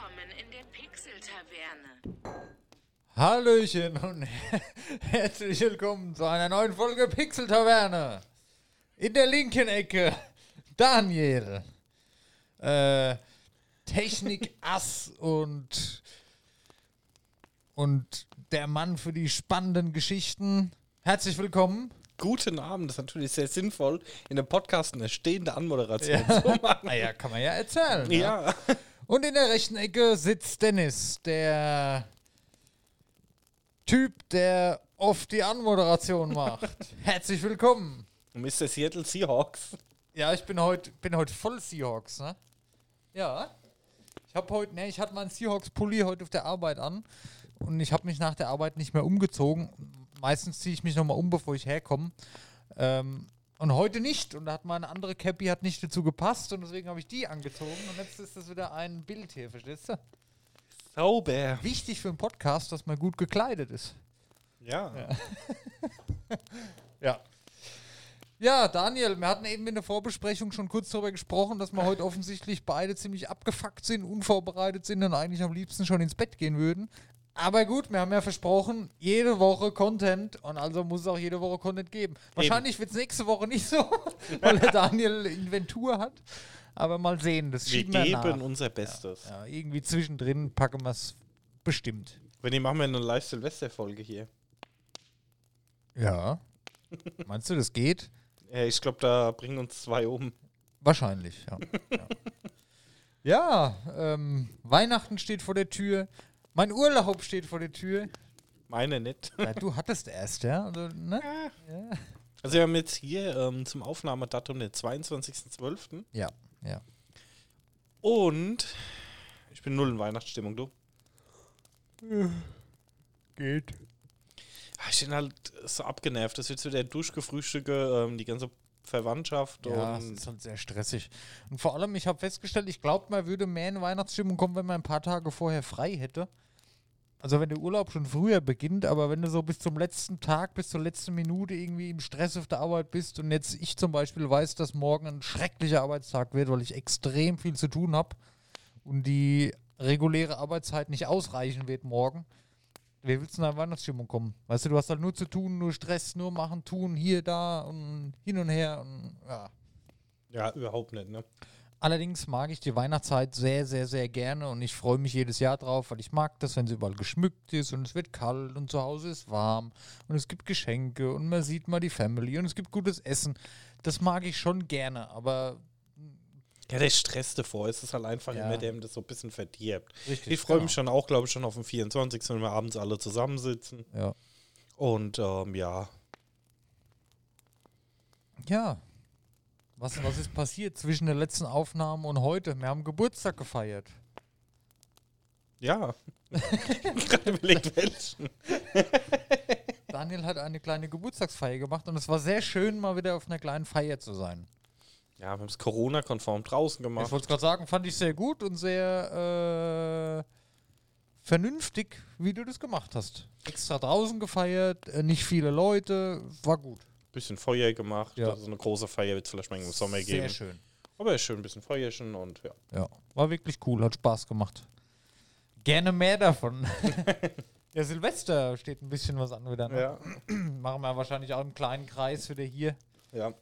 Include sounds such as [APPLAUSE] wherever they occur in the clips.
Willkommen in der Pixel-Taverne. Hallöchen und [LAUGHS] herzlich willkommen zu einer neuen Folge Pixel Taverne. In der linken Ecke Daniel, äh, Technik [LAUGHS] Ass und und der Mann für die spannenden Geschichten. Herzlich willkommen. Guten Abend, das ist natürlich sehr sinnvoll, in einem Podcast eine stehende Anmoderation Ja. zu machen. Naja, kann man ja erzählen. ne? Ja. Und in der rechten Ecke sitzt Dennis, der Typ, der oft die Anmoderation macht. [LAUGHS] Herzlich willkommen. Mr. Seattle Seahawks. Ja, ich bin heute bin heute voll Seahawks, ne? Ja. Ich habe heute, ne, ich hatte meinen Seahawks-Pulli heute auf der Arbeit an und ich habe mich nach der Arbeit nicht mehr umgezogen. Meistens ziehe ich mich nochmal um, bevor ich herkomme. Ähm, und heute nicht. Und da hat meine andere Cappy hat nicht dazu gepasst und deswegen habe ich die angezogen. Und jetzt ist das wieder ein Bild hier, verstehst du? Sauber. Wichtig für einen Podcast, dass man gut gekleidet ist. Ja. Ja. [LAUGHS] Ja, Daniel, wir hatten eben in der Vorbesprechung schon kurz darüber gesprochen, dass wir heute offensichtlich beide ziemlich abgefuckt sind, unvorbereitet sind und eigentlich am liebsten schon ins Bett gehen würden. Aber gut, wir haben ja versprochen, jede Woche Content und also muss es auch jede Woche Content geben. Wahrscheinlich wird es nächste Woche nicht so, [LAUGHS] weil der Daniel Inventur hat. Aber mal sehen, das Wir schieben wir geben nach. unser Bestes. Ja, irgendwie zwischendrin packen wir es bestimmt. Wenn die machen wir eine Live-Silvester-Folge hier. Ja. [LAUGHS] Meinst du, das geht? Ja, ich glaube, da bringen uns zwei um. Wahrscheinlich, ja. [LAUGHS] ja, ja ähm, Weihnachten steht vor der Tür. Mein Urlaub steht vor der Tür. Meine nicht. [LAUGHS] Ja, du hattest erst, ja? Also, ne? ja. Also wir haben jetzt hier ähm, zum Aufnahmedatum den 22.12. Ja, ja. Und ich bin null in Weihnachtsstimmung, du. Geht. Ah, Ich bin halt so abgenervt. Das wird so der Durchgefrühstücke, ähm, die ganze Verwandtschaft Ja, und ist halt sehr stressig. Und vor allem, ich habe festgestellt, ich glaube, man würde mehr in Weihnachtsstimmung kommen, wenn man ein paar Tage vorher frei hätte. Also wenn der Urlaub schon früher beginnt, aber wenn du so bis zum letzten Tag, bis zur letzten Minute irgendwie im Stress auf der Arbeit bist und jetzt ich zum Beispiel weiß, dass morgen ein schrecklicher Arbeitstag wird, weil ich extrem viel zu tun habe und die reguläre Arbeitszeit nicht ausreichen wird morgen. Wer willst du in eine Weihnachtsstimmung kommen? Weißt du, du hast halt nur zu tun, nur Stress, nur machen, tun, hier, da und hin und her und ja. ja, überhaupt nicht, ne? Allerdings mag ich die Weihnachtszeit sehr, sehr, sehr gerne und ich freue mich jedes Jahr drauf, weil ich mag das, wenn sie überall geschmückt ist und es wird kalt und zu Hause ist warm und es gibt Geschenke und man sieht mal die Family und es gibt gutes Essen. Das mag ich schon gerne, aber Ja, der Stress davor ist es halt einfach Ja. immer, der ihm das so ein bisschen verdirbt. Richtig, Ich freue genau. mich schon auch, glaube ich, schon auf den 24., wenn wir abends alle zusammensitzen. ja. Und ähm, ja, Ja. Was, was ist passiert zwischen der letzten Aufnahme und heute? Wir haben Geburtstag gefeiert. ja. [LAUGHS] Gerade überlegt, welchen. [LAUGHS] Daniel hat eine kleine Geburtstagsfeier gemacht und es war sehr schön, mal wieder auf einer kleinen Feier zu sein. Ja, wir haben es Corona-konform draußen Ich gemacht. wollte es gerade sagen, fand ich sehr gut und sehr äh, vernünftig, wie du das gemacht hast. Extra draußen gefeiert, äh, nicht viele Leute, war gut. Bisschen Feuer gemacht. Ja. Also eine große Feier wird es vielleicht mal im Sommer Sehr geben. schön. Aber ist schön, ein bisschen Feuerchen und ja. Ja, war wirklich cool, hat Spaß gemacht. Gerne mehr davon. [LAUGHS] ja, Silvester steht ein bisschen was an wieder. Ne? Ja. [CLEARS THROAT] Machen wir wahrscheinlich auch einen kleinen Kreis wieder hier. ja.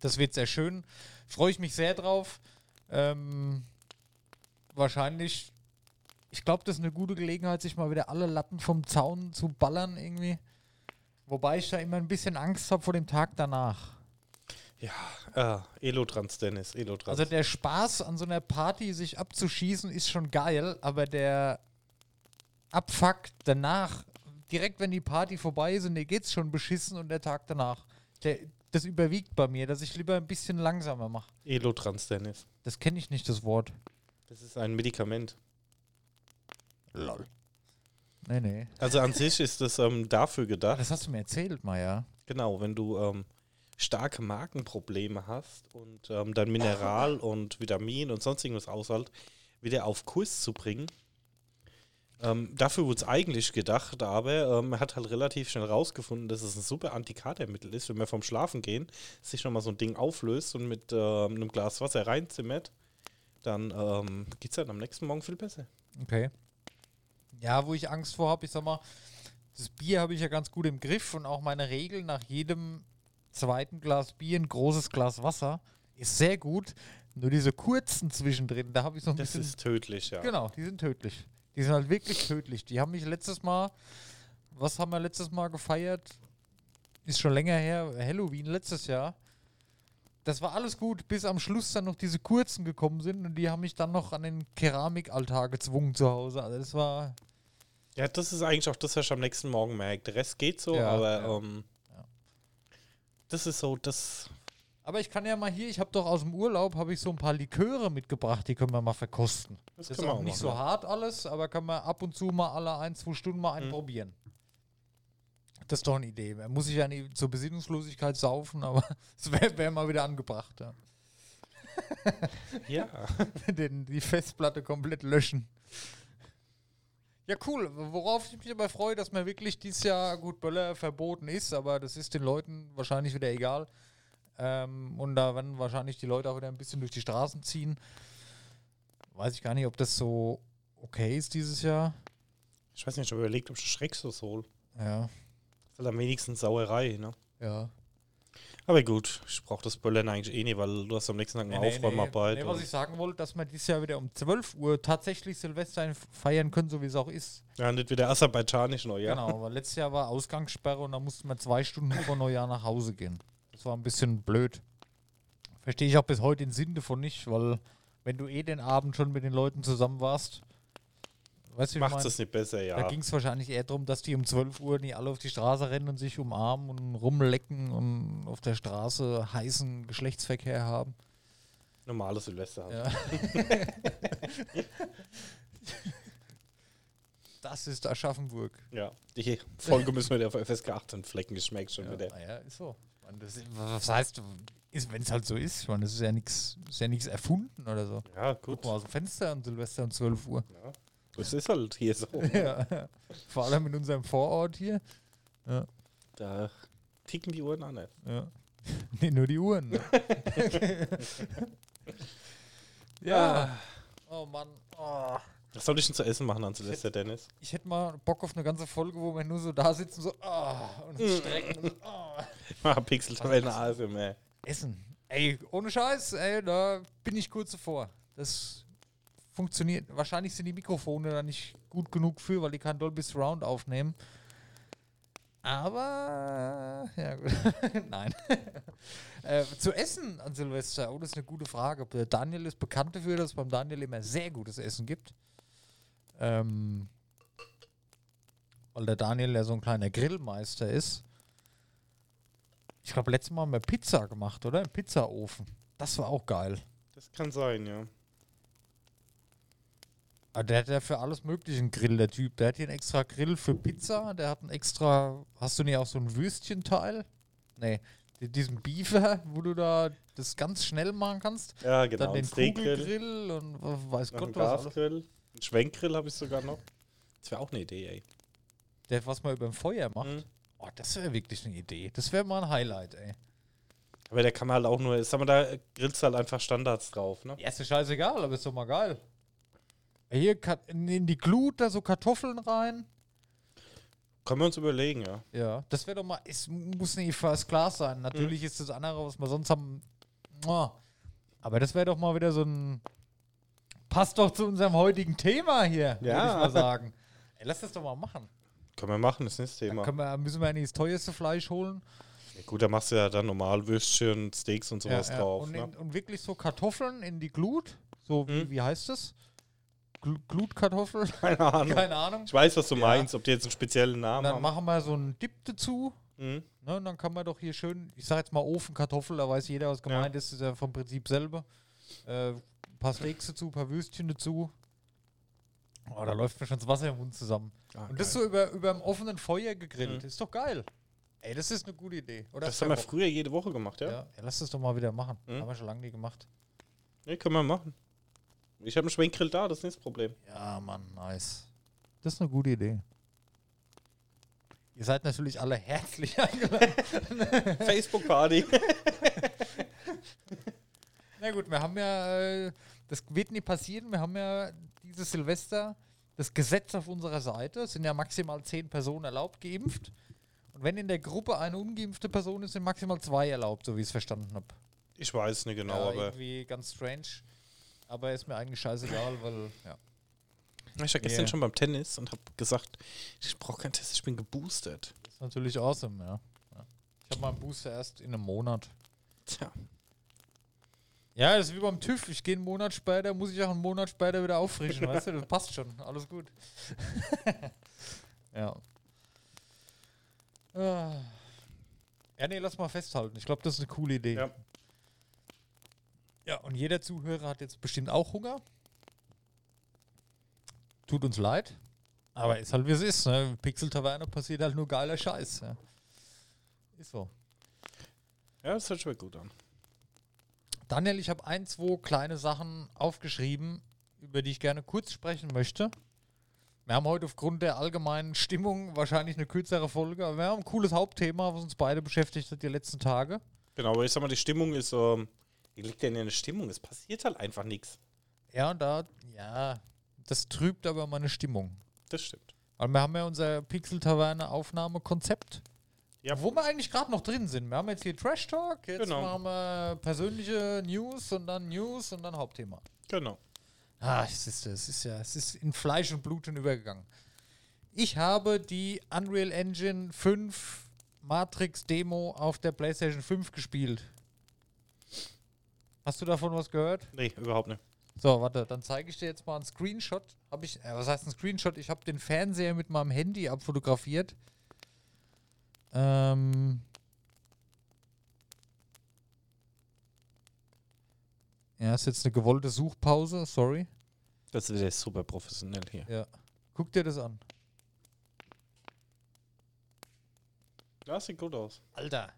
Das wird sehr schön. Freue ich mich sehr drauf. Ähm, wahrscheinlich, ich glaube, das ist eine gute Gelegenheit, sich mal wieder alle Latten vom Zaun zu ballern irgendwie. Wobei ich da immer ein bisschen Angst habe vor dem Tag danach. Ah, Elotrans, Dennis, Elotrans. Also der Spaß an so einer Party, sich abzuschießen, ist schon geil, aber der Abfuck danach, direkt wenn die Party vorbei ist und dir geht's schon beschissen und der Tag danach, der, das überwiegt bei mir, dass ich lieber ein bisschen langsamer mache. Elotrans, Dennis. Das kenne ich nicht, das Wort. Das ist ein Medikament. Lol. Nee, nee. Also an sich ist das ähm, dafür gedacht, Das hast du mir erzählt, Maja. genau, wenn du ähm, starke Magenprobleme hast und ähm, dein Mineral [LAUGHS] und Vitamin und sonst irgendwas aushalt, wieder auf Kurs zu bringen. Ähm, dafür wurde es eigentlich gedacht, aber ähm, er hat halt relativ schnell rausgefunden, dass es ein super Antikatermittel ist, wenn man vom Schlafen gehen sich nochmal so ein Ding auflöst und mit ähm, einem Glas Wasser reinzimmert dann ähm, geht es dann am nächsten Morgen viel besser. Okay. Ja, wo ich Angst vor habe, ich sag mal, das Bier habe ich ja ganz gut im Griff und auch meine Regel nach jedem zweiten Glas Bier ein großes Glas Wasser ist sehr gut. Nur diese kurzen zwischendrin, da habe ich so ein Das bisschen. ist tödlich, ja. Genau, die sind tödlich. Die sind halt wirklich tödlich. Die haben mich letztes Mal, was haben wir letztes Mal gefeiert? Ist schon länger her, Halloween letztes Jahr. Das war alles gut, bis am Schluss dann noch diese kurzen gekommen sind und die haben mich dann noch an den Keramikaltar gezwungen zu Hause. Also das war Ja, das ist eigentlich auch das, was ich am nächsten Morgen merke. Der Rest geht so, Ja, aber ja. Ähm, Ja. das ist so, das. Aber ich kann ja mal hier, ich habe doch aus dem Urlaub, habe ich so ein paar Liköre mitgebracht, die können wir mal verkosten. Das Das, ist auch auch nicht machen, so hart alles, aber kann man ab und zu mal alle ein, zwei Stunden mal einen Mhm. probieren. Das ist doch eine Idee. Man muss sich ja nicht zur Besinnungslosigkeit saufen, aber [LAUGHS] es wäre wär mal wieder angebracht. Ja. Ja. [LAUGHS] Den, die Festplatte komplett löschen. Ja, cool. Worauf ich mich aber freue, dass mir wirklich dieses Jahr gut Böller verboten ist, aber das ist den Leuten wahrscheinlich wieder egal. Ähm, und da werden wahrscheinlich die Leute auch wieder ein bisschen durch die Straßen ziehen. Weiß ich gar nicht, ob das so okay ist dieses Jahr. Ich weiß nicht, ich habe überlegt, ob ich Schrecksos hole. Ja, Das ist halt am wenigsten Sauerei, ne? ja. Aber gut, ich brauche das Böllern eigentlich eh nicht, weil du hast am nächsten Tag eine Aufräumarbeit. nee, was und- ich sagen wollte, dass wir dieses Jahr wieder um 12 Uhr tatsächlich Silvester feiern können, so wie es auch ist. ja, nicht wieder aserbaidschanisch neu, ja. Genau, weil letztes Jahr war Ausgangssperre und da mussten wir zwei Stunden vor Neujahr nach Hause gehen. Das war ein bisschen blöd. Verstehe ich auch bis heute den Sinn davon nicht, weil wenn du eh den Abend schon mit den Leuten zusammen warst, weißt du, Macht es nicht besser, ja. Da ging es wahrscheinlich eher darum, dass die um 12 Uhr nicht alle auf die Straße rennen und sich umarmen und rumlecken und auf der Straße heißen Geschlechtsverkehr haben. Normales Silvester. Ja. [LAUGHS] das ist Aschaffenburg. Ja. Die Folge müssen wir der auf FSK 18 Flecken geschmeckt schon Ja, wieder. naja, ist so. Meine, das was heißt, wenn es halt so ist? Ich meine, das ist ja nichts ja erfunden oder so. Ja, Guck gut. mal aus dem Fenster an Silvester um 12 Uhr. Ja. Das ist halt hier so. [LAUGHS] ja. Vor allem in unserem Vorort hier. Da ticken die Uhren an. Ja. [LAUGHS] Nee, nur die Uhren. Ne? [LAUGHS] Ja. ja. Oh Mann. Oh. Was soll ich denn zu essen machen an Silvester, Dennis? Ich hätte mal Bock auf eine ganze Folge, wo wir nur so da sitzen, so oh, und uns strecken. Und so, oh. Ah, Pixel-Tabellen ASMR. Essen. Ey, ohne Scheiß, ey, da bin ich kurz davor. Das funktioniert. Wahrscheinlich sind die Mikrofone da nicht gut genug für, weil die kein Dolby Surround aufnehmen. Aber, ja gut. [LAUGHS] Nein. [LAUGHS] äh, zu essen an Silvester, oh, das ist eine gute Frage. Daniel ist bekannt dafür, dass es beim Daniel immer sehr gutes Essen gibt. Ähm, weil der Daniel ja so ein kleiner Grillmeister ist. Ich glaube, letztes Mal haben wir Pizza gemacht, oder? Im Pizzaofen. Das war auch geil. Das kann sein, ja. Aber der hat ja für alles Mögliche einen Grill, der Typ. Der hat hier einen extra Grill für Pizza. Der hat einen extra. Hast du nicht auch so ein Würstchenteil? Nee. die- Diesen Beefer, wo du da das ganz schnell machen kannst. Ja, genau. Dann den Kugelgrill und weiß Gott was. alles. Gasgrill, ein Schwenkgrill habe ich sogar noch. Das wäre auch eine Idee, ey. Der, was man über dem Feuer macht. Mhm. Oh, das wäre wirklich eine Idee. Das wäre mal ein Highlight, ey. Aber der kann man halt auch nur, sag mal, da grillst du halt einfach Standards drauf, ne? Ja, ist ja scheißegal, aber ist doch mal geil. Hier in die Glut da so Kartoffeln rein. Können wir uns überlegen, ja. Ja, das wäre doch mal, es muss nicht First Class sein. Natürlich ist das andere, was wir sonst haben. Aber das wäre doch mal wieder so ein. Passt doch zu unserem heutigen Thema hier, würde ich Ja. mal sagen. Ey, lass das doch mal machen. Können wir machen, das ist nicht das Dann Thema. können wir, müssen wir nicht das teuerste Fleisch holen. Ja, gut, da machst du ja dann normal Würstchen, Steaks und sowas Ja, ja. drauf, Und, ne? in, und wirklich so Kartoffeln in die Glut. So, wie, Mhm. wie heißt das? Gl Glutkartoffel? [LAUGHS] Keine Ahnung. Keine Ahnung. Ich weiß, was du Ja. meinst, ob die jetzt einen speziellen Namen dann haben. machen wir so einen Dip dazu. Mhm. Ne, und dann kann man doch hier schön, ich sag jetzt mal Ofenkartoffel, da weiß jeder, was gemeint ist, ist ja vom Prinzip selber. Äh, ein paar Steaks dazu, ein paar Würstchen dazu. Oh, da läuft mir schon das Wasser im Mund zusammen. Ah, Und das geil. so über, über dem offenen Feuer gegrillt. Mhm. Ist doch geil. Ey, das ist eine gute Idee. Oder das haben wir früher jede Woche gemacht, ja? ja? ja, lass das doch mal wieder machen. Mhm. Haben wir schon lange nie gemacht. Nee, können wir machen. Ich habe einen Schwenkgrill da, das ist nicht das Problem. Ja, Mann, nice. Das ist eine gute Idee. Ihr seid natürlich alle herzlich [LAUGHS] eingeladen. Facebook-Party. [LAUGHS] Na gut, wir haben ja, äh, das wird nie passieren, wir haben ja dieses Silvester das Gesetz auf unserer Seite. Es sind ja maximal zehn Personen erlaubt, geimpft. Und wenn in der Gruppe eine ungeimpfte Person ist, sind maximal zwei erlaubt, so wie ich es verstanden habe. Ich weiß nicht genau, ja, aber irgendwie ganz strange. Aber ist mir eigentlich scheißegal, weil, ja. ich war gestern Yeah. schon beim Tennis und habe gesagt, ich brauche keinen Test, ich bin geboostet. Das ist natürlich awesome, ja. ja. Ich habe meinen Booster erst in einem Monat. Tja, Ja, das ist wie beim TÜV. Ich gehe einen Monat später, muss ich auch einen Monat später wieder auffrischen, weißt du? Das passt schon. Alles gut. [LAUGHS] ja. Ah. Ja, nee, lass mal festhalten. Ich glaube, das ist eine coole Idee. Ja. Ja, und jeder Zuhörer hat jetzt bestimmt auch Hunger. Tut uns leid. Aber ist halt wie es ist. Ne? Pixel Taverne passiert halt nur geiler Scheiß. Ja. Ist so. ja das hört schon gut an. Daniel, ich habe ein, zwei kleine Sachen aufgeschrieben, über die ich gerne kurz sprechen möchte. Wir haben heute aufgrund der allgemeinen Stimmung wahrscheinlich eine kürzere Folge, aber wir haben ein cooles Hauptthema, was uns beide beschäftigt hat die letzten Tage. Genau, aber ich sag mal, die Stimmung ist, ähm, wie liegt denn in der Stimmung? Es passiert halt einfach nichts. Ja, und da, ja, das trübt aber meine Stimmung. Das stimmt. Weil wir haben ja unser Pixel-Taverne-Aufnahmekonzept, Ja. wo wir eigentlich gerade noch drin sind. Wir haben jetzt hier Trash Talk, jetzt Genau. machen wir persönliche News und dann News und dann Hauptthema. Genau. Ah, es ist, es ist ja, es ist in Fleisch und Blut schon übergegangen. Ich habe die Unreal Engine 5 Matrix Demo auf der PlayStation 5 gespielt. Hast du davon was gehört? Nee, überhaupt nicht. So, warte, dann zeige ich dir jetzt mal einen Screenshot. Hab ich, äh, was heißt ein Screenshot? Ich habe den Fernseher mit meinem Handy abfotografiert. Ähm. Ja, ist jetzt eine gewollte Suchpause, sorry. Das ist ja super professionell hier. Ja. Guck dir das an. Das sieht gut aus. Alter.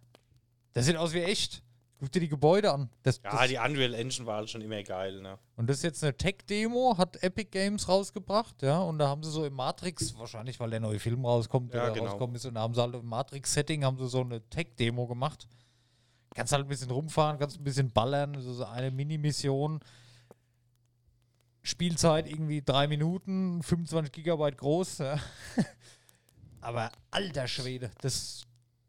Das sieht aus wie echt. Guck dir die Gebäude an. Das, Ja, das, die Unreal Engine war halt schon immer geil, ne? und das ist jetzt eine Tech-Demo, hat Epic Games rausgebracht, ja. Und da haben sie so im Matrix, wahrscheinlich weil der neue Film rauskommt Ja, oder genau. rauskommt ist, und da haben sie halt im Matrix-Setting haben sie so eine Tech-Demo gemacht. Kannst halt ein bisschen rumfahren, kannst ein bisschen ballern, so so eine Mini-Mission. Spielzeit irgendwie drei Minuten, 25 Gigabyte groß. Ja. [LAUGHS] Aber alter Schwede, das,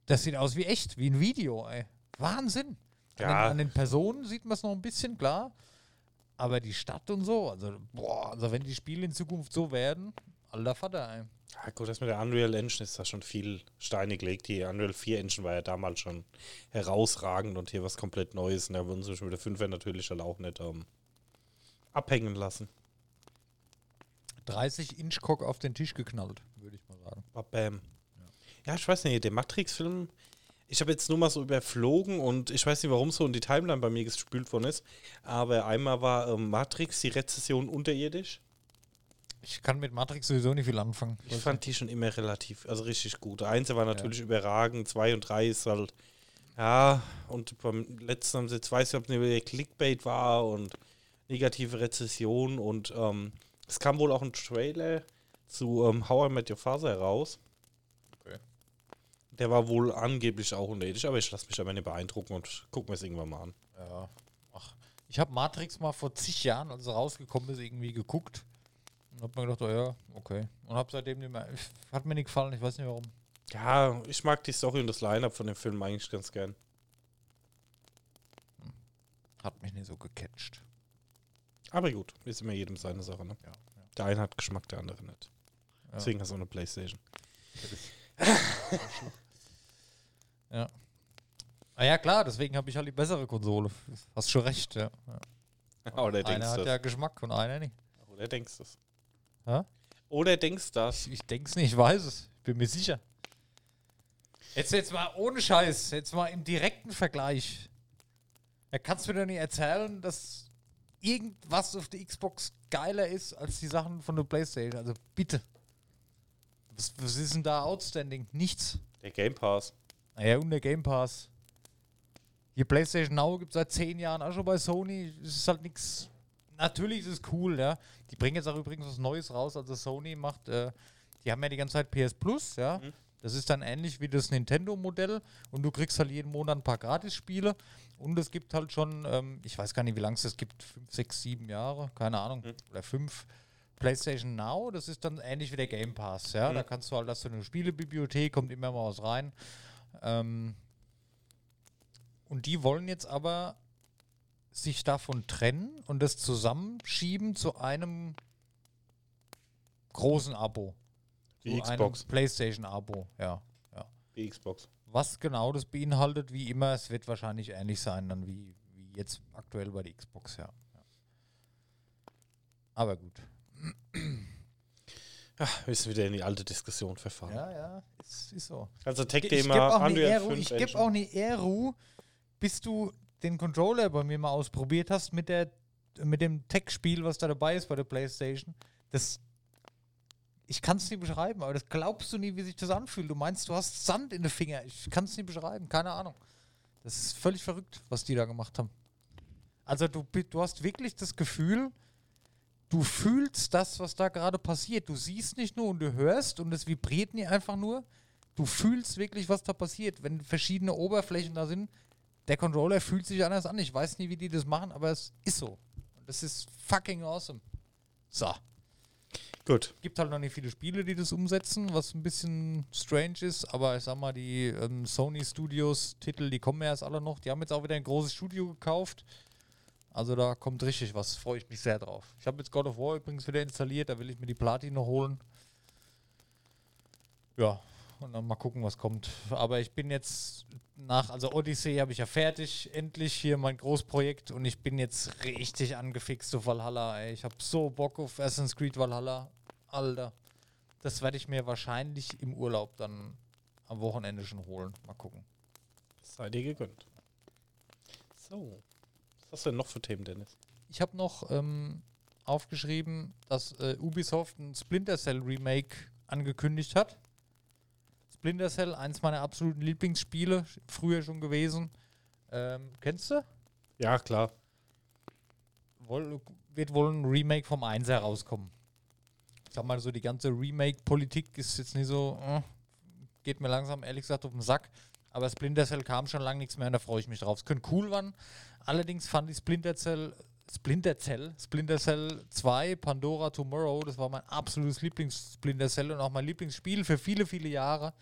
das sieht aus wie echt, wie ein Video, ey. Wahnsinn. An, Ja. den, an den Personen sieht man es noch ein bisschen klar. Aber die Stadt und so, also, boah, also wenn die Spiele in Zukunft so werden, alter Vater, ey. Ja, gut, das mit der Unreal Engine ist da schon viel Steine gelegt. Die Unreal 4 Engine war ja damals schon herausragend und hier was komplett Neues. Und da würden sie schon mit der 5er natürlich auch nicht ähm, abhängen lassen. 30 Inch Cock auf den Tisch geknallt, würde ich mal sagen. Bam. Ja, ich weiß nicht, der Matrix-Film, ich habe jetzt nur mal so überflogen und ich weiß nicht, warum so in die Timeline bei mir gespült worden ist. Aber einmal war ähm, Matrix, die Rezession unterirdisch. Ich kann mit Matrix sowieso nicht viel anfangen. Ich fand die schon immer relativ, also richtig gut. Eins war natürlich überragend, zwei und drei ist halt, ja, und beim letzten haben sie jetzt weiß ich, ob es nicht Clickbait war und negative Rezession und ähm, es kam wohl auch ein Trailer zu ähm, How I Met Your Father heraus. Der war wohl angeblich auch unterirdisch, aber ich lasse mich aber nicht beeindrucken und gucken wir es irgendwann mal an. Ja. Ach, ich habe Matrix mal vor zig Jahren, als er rausgekommen ist, irgendwie geguckt. Und hab mir gedacht, oh ja, okay. Und hab seitdem nicht mehr. [LAUGHS] Hat mir nicht gefallen, ich weiß nicht warum. Ja, ich mag die Story und das Line-Up von dem Film eigentlich ganz gern. Hat mich nicht so gecatcht. Aber gut, ist immer jedem seine Sache, ne? Ja, Der eine hat Geschmack, der andere nicht. Ja. Deswegen hast du eine Playstation. [LAUGHS] Ja. Ah ja, klar, deswegen habe ich halt die bessere Konsole. Hast schon recht, ja. ja. Oder denkst Einer hat das. ja Geschmack und einer nicht. Oder denkst das. Hä? Oder denkst das. Ich, ich denk's nicht, ich weiß es. Ich bin mir sicher. Jetzt, jetzt mal ohne Scheiß, jetzt mal im direkten Vergleich. Da kannst du mir doch nicht erzählen, dass irgendwas auf der Xbox geiler ist als die Sachen von der Playstation. Also bitte. Was, was ist denn da outstanding? Nichts. Der Game Pass. Naja, und der Game Pass. Hier PlayStation Now gibt es seit zehn Jahren auch schon bei Sony. Es ist halt nichts. Natürlich ist es cool, ja. Die bringen jetzt auch übrigens was Neues raus. Also Sony macht, äh, die haben ja die ganze Zeit PS Plus, ja. Das ist dann ähnlich wie das Nintendo-Modell und du kriegst halt jeden Monat ein paar Gratis-Spiele und es gibt halt schon, ähm, ich weiß gar nicht, wie lange es das gibt, fünf, sechs, sieben Jahre, keine Ahnung, Mhm. oder fünf. PlayStation Now, das ist dann ähnlich wie der Game Pass, ja. Mhm. Da kannst du halt, hast du eine Spielebibliothek, kommt immer mal was rein. Ähm, und die wollen jetzt aber sich davon trennen und das zusammenschieben zu einem großen Abo. Die zu Xbox. einem PlayStation-Abo, ja. Die Xbox. Was genau das beinhaltet, wie immer, es wird wahrscheinlich ähnlich sein, dann wie, wie jetzt aktuell bei der Xbox, ja. ja. Aber gut. Ach, wir sind wieder in die alte Diskussion verfahren. Ja, ja, ist, ist so. Also Ich gebe Tech-Thema, auch, eine Unreal Ehru- 5 ich geb Engine. auch eine Ehru, bis du den Controller bei mir mal ausprobiert hast mit, der, mit dem Tech-Spiel, was da dabei ist bei der Playstation. Das, ich kann es nicht beschreiben, aber das glaubst du nie, wie sich das anfühlt. Du meinst, du hast Sand in den Finger. Ich kann es nicht beschreiben, keine Ahnung. Das ist völlig verrückt, was die da gemacht haben. Also du, du hast wirklich das Gefühl, du fühlst das, was da gerade passiert. Du siehst nicht nur und du hörst und es vibriert nie einfach nur. Du fühlst wirklich, was da passiert. Wenn verschiedene Oberflächen da sind, der Controller fühlt sich anders an. Ich weiß nie, wie die das machen, aber es ist so. Und das ist fucking awesome. So. Gut. Gibt halt noch nicht viele Spiele, die das umsetzen, was ein bisschen strange ist, aber ich sag mal, die ähm, Sony Studios Titel, die kommen ja erst alle noch. Die haben jetzt auch wieder ein großes Studio gekauft. Also da kommt richtig was, freue ich mich sehr drauf. Ich habe jetzt God of War übrigens wieder installiert, da will ich mir die Platine holen. Ja, und dann mal gucken, was kommt. Aber ich bin jetzt nach, also Odyssey habe ich ja fertig, endlich hier mein Großprojekt und ich bin jetzt richtig angefixt auf Valhalla, ey. Ich habe so Bock auf Assassin's Creed Valhalla. Alter. Das werde ich mir wahrscheinlich im Urlaub dann am Wochenende schon holen. Mal gucken. Sei dir gegönnt. So. Was hast du denn noch für Themen, Dennis? Ich habe noch ähm, aufgeschrieben, dass äh, Ubisoft ein Splinter Cell Remake angekündigt hat. Splinter Cell, eins meiner absoluten Lieblingsspiele, früher schon gewesen. Ähm, kennst du? Ja, klar. Woll, wird wohl ein Remake vom 1 herauskommen. Ich sag mal so, die ganze Remake-Politik ist jetzt nicht so, äh, geht mir langsam ehrlich gesagt auf den Sack. Aber Splinter Cell kam schon lange nichts mehr und da freue ich mich drauf. Es könnte cool werden. Allerdings fand ich Splinter Cell, Splinter Cell, Splinter Cell 2, Pandora Tomorrow, das war mein absolutes Lieblings-Splinter Cell und auch mein Lieblingsspiel für viele, viele Jahre.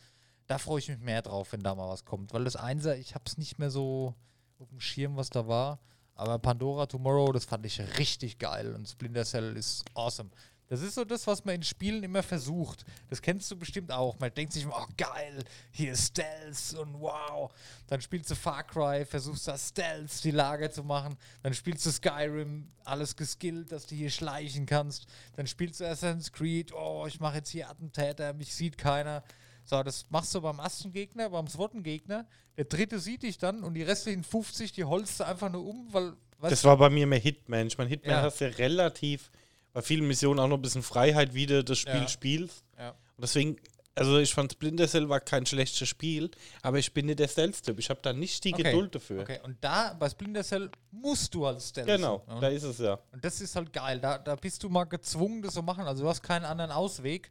Da freue ich mich mehr drauf, wenn da mal was kommt. Weil das Einser, ich habe es nicht mehr so auf dem Schirm, was da war. Aber Pandora Tomorrow, das fand ich richtig geil. Und Splinter Cell ist awesome. Das ist so das, was man in Spielen immer versucht. Das kennst du bestimmt auch. Man denkt sich immer, oh geil, hier ist Stealth und wow. Dann spielst du Far Cry, versuchst da Stealth, die Lager zu machen. Dann spielst du Skyrim, alles geskillt, dass du hier schleichen kannst. Dann spielst du Assassin's Creed, oh, ich mache jetzt hier Attentäter, mich sieht keiner. So, das machst du beim ersten Gegner, beim zweiten Gegner. Der dritte sieht dich dann und die restlichen 50, die holst du einfach nur um, weil. Das war bei mir mehr Hitman. Ich meine, Hitman Ja. hast du ja relativ bei vielen Missionen auch noch ein bisschen Freiheit, wie du das Spiel Ja. spielst. Ja. Und deswegen, also ich fand Splinter Cell war kein schlechtes Spiel, aber ich bin nicht der Stealth-Typ. Ich habe da nicht die Okay. Geduld dafür. Okay, und da bei Splinter Cell musst du als Stealth. Genau, Ja. da ist es ja. Und das ist halt geil. Da, da bist du mal gezwungen, das zu machen. Also du hast keinen anderen Ausweg.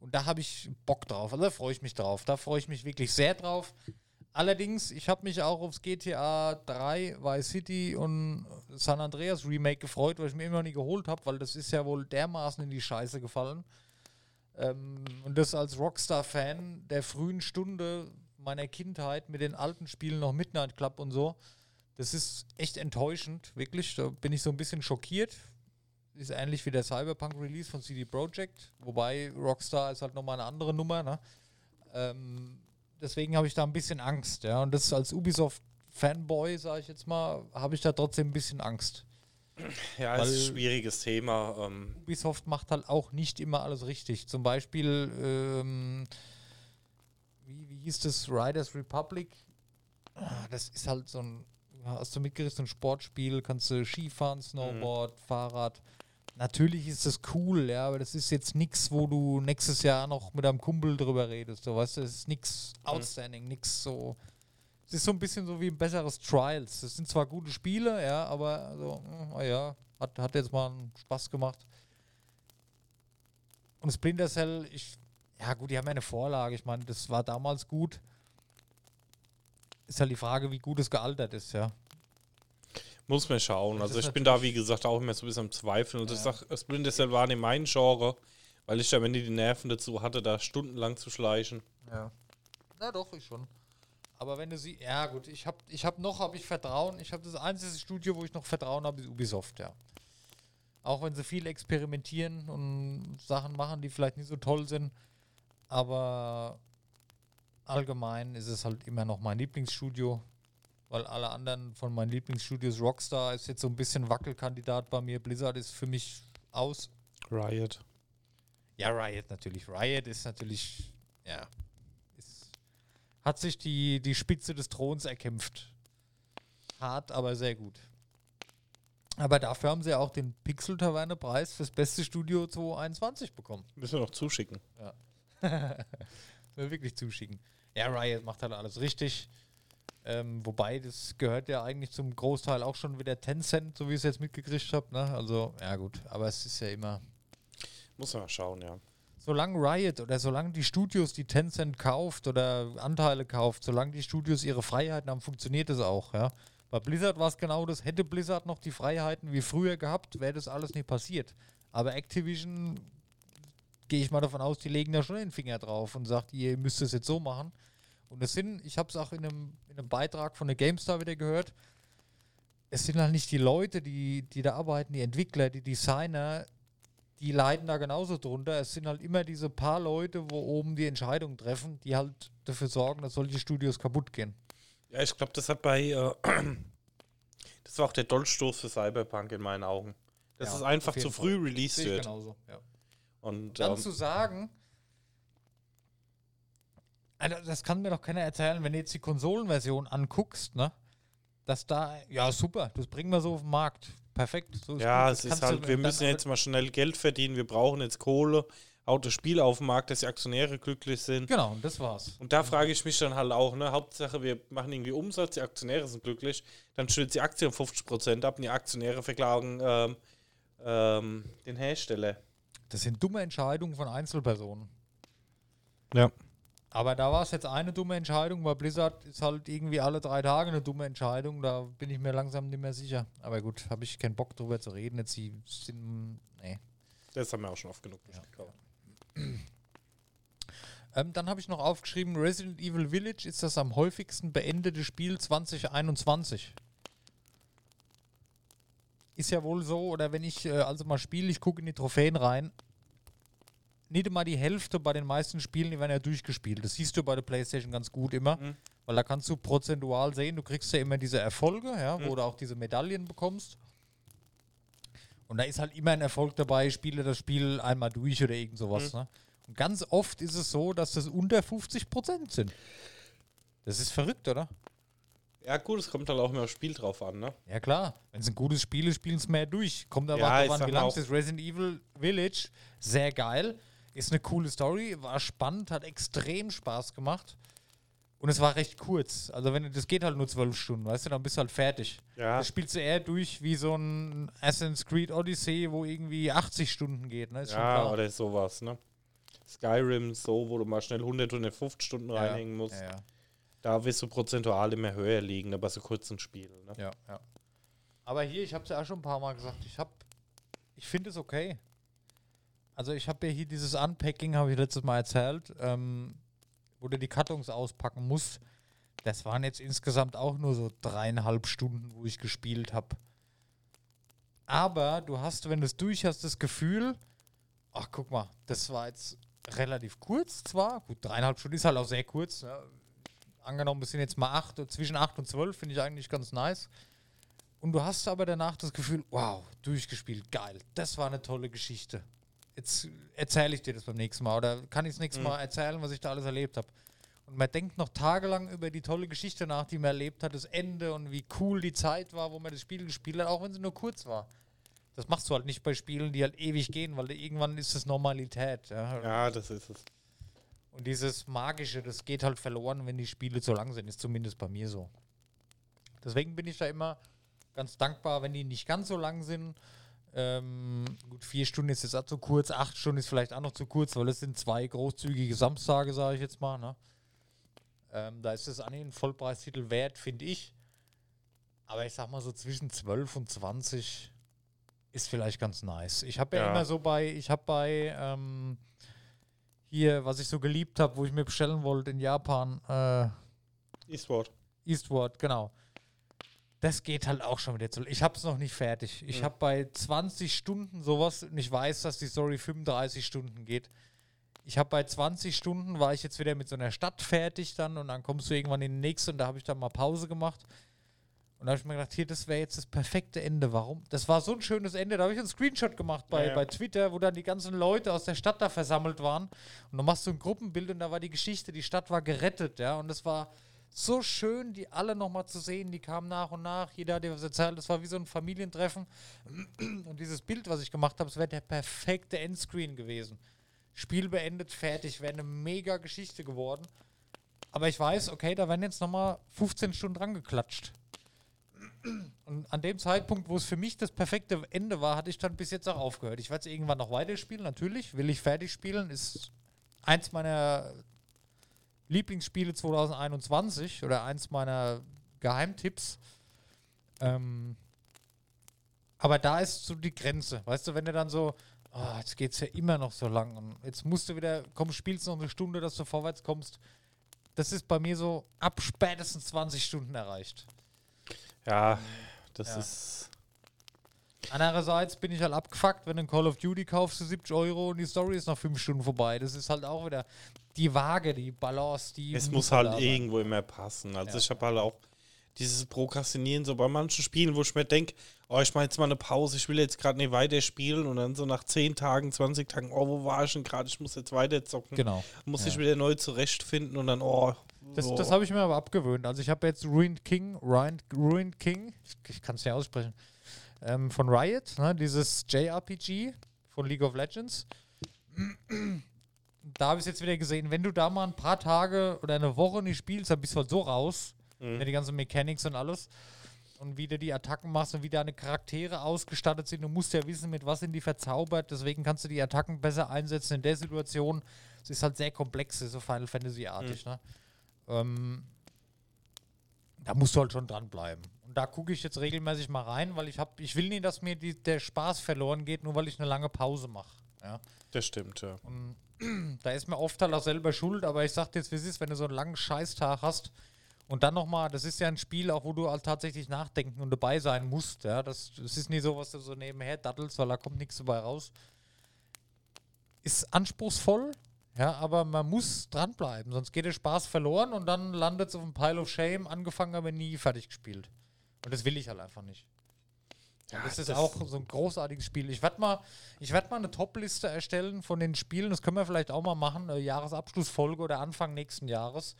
Und da habe ich Bock drauf. Also da freue ich mich drauf. Da freue ich mich wirklich sehr drauf. Allerdings, ich habe mich auch aufs GTA 3, Vice City und San Andreas Remake gefreut, weil ich mir immer noch nie geholt habe, weil das ist ja wohl dermaßen in die Scheiße gefallen. Ähm, und das als Rockstar-Fan der frühen Stunde meiner Kindheit mit den alten Spielen noch Midnight Club und so. Das ist echt enttäuschend, wirklich. Da bin ich so ein bisschen schockiert. Ist ähnlich wie der Cyberpunk-Release von CD Projekt, wobei Rockstar ist halt nochmal eine andere Nummer. Ne? Ähm, deswegen habe ich da ein bisschen Angst. Ja? Und das als Ubisoft-Fanboy, sage ich jetzt mal, habe ich da trotzdem ein bisschen Angst. Ja, Weil- ist ein schwieriges Thema. Ähm, Ubisoft macht halt auch nicht immer alles richtig. Zum Beispiel, ähm, wie, wie hieß das, Riders Republic? Ah, Das ist halt so ein, hast du mitgerissen, so ein Sportspiel, kannst du Skifahren, Snowboard, Fahrrad. Natürlich ist das cool, ja, aber das ist jetzt nichts, wo du nächstes Jahr noch mit deinem Kumpel drüber redest. Du weißt, das ist nichts outstanding, nichts so. Es ist so ein bisschen so wie ein besseres Trials. Das sind zwar gute Spiele, ja, aber so, mm, ah ja, hat, hat jetzt mal Spaß gemacht. Und Splinter Cell, ich, Ja, gut, die haben ja eine Vorlage. Ich meine, das war damals gut. Ist halt die Frage, wie gut es gealtert ist, ja. Muss man schauen. Also ich bin da, wie gesagt, auch immer so ein bisschen am Zweifeln. Und ich Ja. sag, Splinter Cell war nicht mein Genre, weil ich da, wenn die die Nerven dazu hatte, da stundenlang zu schleichen. Ja. Na doch, ich schon. Aber wenn du sie, ja gut, ich habe ich hab noch, habe ich Vertrauen. Ich habe das einzige Studio, wo ich noch Vertrauen habe, ist Ubisoft, ja. Auch wenn sie viel experimentieren und Sachen machen, die vielleicht nicht so toll sind. Aber allgemein ist es halt immer noch mein Lieblingsstudio. Weil alle anderen von meinen Lieblingsstudios, Rockstar ist jetzt so ein bisschen Wackelkandidat bei mir. Blizzard ist für mich aus. Riot. Ja, Riot natürlich. Riot ist natürlich, ja, ist, hat sich die, die Spitze des Throns erkämpft. Hart, aber sehr gut. Aber dafür haben sie auch den Pixel Taverne Preis fürs beste Studio 2021 bekommen. Müssen wir noch zuschicken. [LAUGHS] Will wirklich zuschicken. Ja, Riot macht halt alles richtig. Ähm, wobei, das gehört ja eigentlich zum Großteil auch schon wieder Tencent, so wie ich es jetzt mitgekriegt habe. Ne? Also, ja gut, aber es ist ja immer, Muss man mal schauen, ja. solange Riot oder solange die Studios, die Tencent kauft oder Anteile kauft, solange die Studios ihre Freiheiten haben, funktioniert das auch, ja. Bei Blizzard war es genau das. Hätte Blizzard noch die Freiheiten wie früher gehabt, wäre das alles nicht passiert. Aber Activision, gehe ich mal davon aus, die legen da schon den Finger drauf und sagt, ihr müsst es jetzt so machen. Und es sind, ich habe es auch in einem, in einem Beitrag von der GameStar wieder gehört, es sind halt nicht die Leute, die, die da arbeiten, die Entwickler, die Designer, die leiden da genauso drunter. Es sind halt immer diese paar Leute, wo oben die Entscheidungen treffen, die halt dafür sorgen, dass solche Studios kaputt gehen. Ja, ich glaube, das hat bei. Äh, [CLEARS THROAT] das war auch der Dolchstoß für Cyberpunk in meinen Augen. Dass Ja, es einfach zu früh Fall. released wird. genauso. Ja. Und Dann ähm, zu sagen, Alter, das kann mir doch keiner erzählen, wenn du jetzt die Konsolenversion anguckst, ne? Dass da, ja super, das bringen wir so auf den Markt. Perfekt. So ja, es ist halt, wir müssen jetzt mal schnell Geld verdienen, wir brauchen jetzt Kohle, haut das Spiel auf den Markt, dass die Aktionäre glücklich sind. Genau, und das war's. Und da frage ich mich dann halt auch, ne, Hauptsache wir machen irgendwie Umsatz, die Aktionäre sind glücklich, dann stürzt die Aktie um 50% ab und die Aktionäre verklagen ähm, ähm, den Hersteller. Das sind dumme Entscheidungen von Einzelpersonen. Ja. Aber da war es jetzt eine dumme Entscheidung, weil Blizzard ist halt irgendwie alle drei Tage eine dumme Entscheidung. Da bin ich mir langsam nicht mehr sicher. Aber gut, habe ich keinen Bock drüber zu reden. Jetzt die sind. Nee. Das haben wir auch schon oft genug durchgekaut. Ähm, dann habe ich noch aufgeschrieben: Resident Evil Village ist das am häufigsten beendete Spiel 2021. Ist ja wohl so, oder wenn ich äh, also mal spiele, ich gucke in die Trophäen rein. Nicht immer die Hälfte bei den meisten Spielen, die werden ja durchgespielt. Das siehst du bei der PlayStation ganz gut immer, Mhm. weil da kannst du prozentual sehen, du kriegst ja immer diese Erfolge, ja, Mhm. wo du auch diese Medaillen bekommst. Und da ist halt immer ein Erfolg dabei, spiele das Spiel einmal durch oder irgend sowas. Mhm. Ne? Und ganz oft ist es so, dass das unter 50% sind. Das ist verrückt, oder? Ja gut, es kommt halt auch immer aufs Spiel drauf an, ne? Ja klar, wenn es ein gutes Spiel ist, spielen es mehr durch. Kommt aber Ja, auch an, wie lang ist. Resident Evil Village, sehr geil. Ist eine coole Story, war spannend, hat extrem Spaß gemacht. Und es war recht kurz. Also wenn du- das geht halt nur zwölf Stunden, weißt du, dann bist du halt fertig. Ja. Das spielst du eher durch wie so ein Assassin's Creed Odyssey, wo irgendwie 80 Stunden geht. Ne? Ist schon Ja, oder sowas, ne? Skyrim, so, wo du mal schnell 100, 150 Stunden Ja, reinhängen musst. Ja, ja. Da wirst du prozentual immer höher liegen, bei so kurzen Spielen. Ne? Ja, ja. Aber hier, ich habe es ja auch schon ein paar Mal gesagt, ich habe, ich finde es okay. Also ich habe ja hier dieses Unpacking, habe ich letztes Mal erzählt, ähm, wo du die Kartons auspacken musst. Das waren jetzt insgesamt auch nur so dreieinhalb Stunden, wo ich gespielt habe. Aber du hast, wenn du es durch hast, das Gefühl, ach guck mal, das war jetzt relativ kurz zwar, gut, dreieinhalb Stunden ist halt auch sehr kurz. Ja. Angenommen, es sind jetzt mal acht, zwischen acht und zwölf, finde ich eigentlich ganz nice. Und du hast aber danach das Gefühl, wow, durchgespielt, geil, das war eine tolle Geschichte. Jetzt erzähle ich dir das beim nächsten Mal oder kann ich das nächste Mal erzählen, was ich da alles erlebt habe. Und man denkt noch tagelang über die tolle Geschichte nach, die man erlebt hat, das Ende und wie cool die Zeit war, wo man das Spiel gespielt hat, auch wenn sie nur kurz war. Das machst du halt nicht bei Spielen, die halt ewig gehen, weil irgendwann ist es Normalität. Ja. Ja, das ist es. Und dieses Magische, das geht halt verloren, wenn die Spiele zu lang sind. Ist zumindest bei mir so. Deswegen bin ich da immer ganz dankbar, wenn die nicht ganz so lang sind. Ähm, gut, vier Stunden ist jetzt auch zu kurz, acht Stunden ist vielleicht auch noch zu kurz, weil es sind zwei großzügige Samstage, sage ich jetzt mal. Ne? Ähm, da ist es an den Vollpreistitel wert, finde ich. Aber ich sag mal so zwischen 12 und 20 ist vielleicht ganz nice. Ich habe ja, Ja. immer so bei, ich habe bei ähm, hier, was ich so geliebt habe, wo ich mir bestellen wollte in Japan, äh, Eastward. Eastward, genau. Das geht halt auch schon wieder zu. Ich habe es noch nicht fertig. Ich Ja. habe bei 20 Stunden sowas und ich weiß, dass die Story 35 Stunden geht. Ich habe bei 20 Stunden war ich jetzt wieder mit so einer Stadt fertig dann und dann kommst du irgendwann in die nächste und da habe ich dann mal Pause gemacht. Und da habe ich mir gedacht, hier, das wäre jetzt das perfekte Ende. Warum? Das war so ein schönes Ende. Da habe ich einen Screenshot gemacht bei, Ja, ja. bei Twitter, wo dann die ganzen Leute aus der Stadt da versammelt waren. Und dann machst du ein Gruppenbild und da war die Geschichte, die Stadt war gerettet, ja. Und das war so schön, die alle nochmal zu sehen. Die kamen nach und nach, jeder hat was erzählt. Das war wie so ein Familientreffen. Und dieses Bild, was ich gemacht habe, das wäre der perfekte Endscreen gewesen. Spiel beendet, fertig. Wäre eine mega Geschichte geworden. Aber ich weiß, okay, da werden jetzt nochmal 15 Stunden dran geklatscht. Und an dem Zeitpunkt, wo es für mich das perfekte Ende war, hatte ich dann bis jetzt auch aufgehört. Ich werde es irgendwann noch weiterspielen, natürlich. Will ich fertig spielen, ist eins meiner Lieblingsspiele 2021 oder eins meiner Geheimtipps. Ähm, aber da ist so die Grenze. Weißt du, wenn du dann so, oh, jetzt geht es ja immer noch so lang und jetzt musst du wieder, komm, spielst noch eine Stunde, dass du vorwärts kommst. Das ist bei mir so ab spätestens 20 Stunden erreicht. Ja, das Ja. ist. Andererseits bin ich halt abgefuckt, wenn du ein Call of Duty kaufst für 70 Euro und die Story ist nach 5 Stunden vorbei. Das ist halt auch wieder die Waage, die Balance, die. Es muss halt sein. irgendwo immer passen. Also Ja. ich habe halt auch dieses Prokrastinieren so bei manchen Spielen, wo ich mir denke, oh, ich mache jetzt mal eine Pause, ich will jetzt gerade nicht weiterspielen und dann so nach 10 Tagen, 20 Tagen, oh, wo war ich denn gerade? Ich muss jetzt weiter zocken. Genau. Muss Ja. ich wieder neu zurechtfinden und dann, oh. Das, so. das habe ich mir aber abgewöhnt. Also ich habe jetzt Ruined King, Ruined, Ruined King, ich, ich kann es nicht aussprechen, ähm, von Riot, ne, dieses JRPG von League of Legends. Da habe ich jetzt wieder gesehen, wenn du da mal ein paar Tage oder eine Woche nicht spielst, dann bist du halt so raus. Mhm. Die ganzen Mechanics und alles. Und wie du die Attacken machst und wie deine Charaktere ausgestattet sind. Du musst ja wissen, mit was sind die verzaubert. Deswegen kannst du die Attacken besser einsetzen in der Situation. Es ist halt sehr komplex, so Final Fantasy-artig. Ne? Ähm, da musst du halt schon dranbleiben. Und da gucke ich jetzt regelmäßig mal rein, weil ich hab, ich will nie, dass mir die, der Spaß verloren geht, nur weil ich eine lange Pause mache. Ja? Das stimmt, ja. Und [CLEARS THROAT] da ist mir oft halt auch selber schuld, aber ich sag dir jetzt, wie es ist, wenn du so einen langen Scheißtag hast und dann nochmal, das ist ja ein Spiel, auch wo du halt tatsächlich nachdenken und dabei sein musst, ja. Das, das ist nie so, was du so nebenher dattelst, weil da kommt nichts dabei raus. Ist anspruchsvoll, ja, aber man muss dranbleiben, sonst geht der Spaß verloren und dann landet es auf einem Pile of Shame, angefangen, aber nie fertig gespielt. Und das will ich halt einfach nicht. Ja, das ist das- auch so ein großartiges Spiel. Ich werde mal, ich werd mal eine Top-Liste erstellen von den Spielen. Das können wir vielleicht auch mal machen. Äh, Jahresabschlussfolge oder Anfang nächsten Jahres.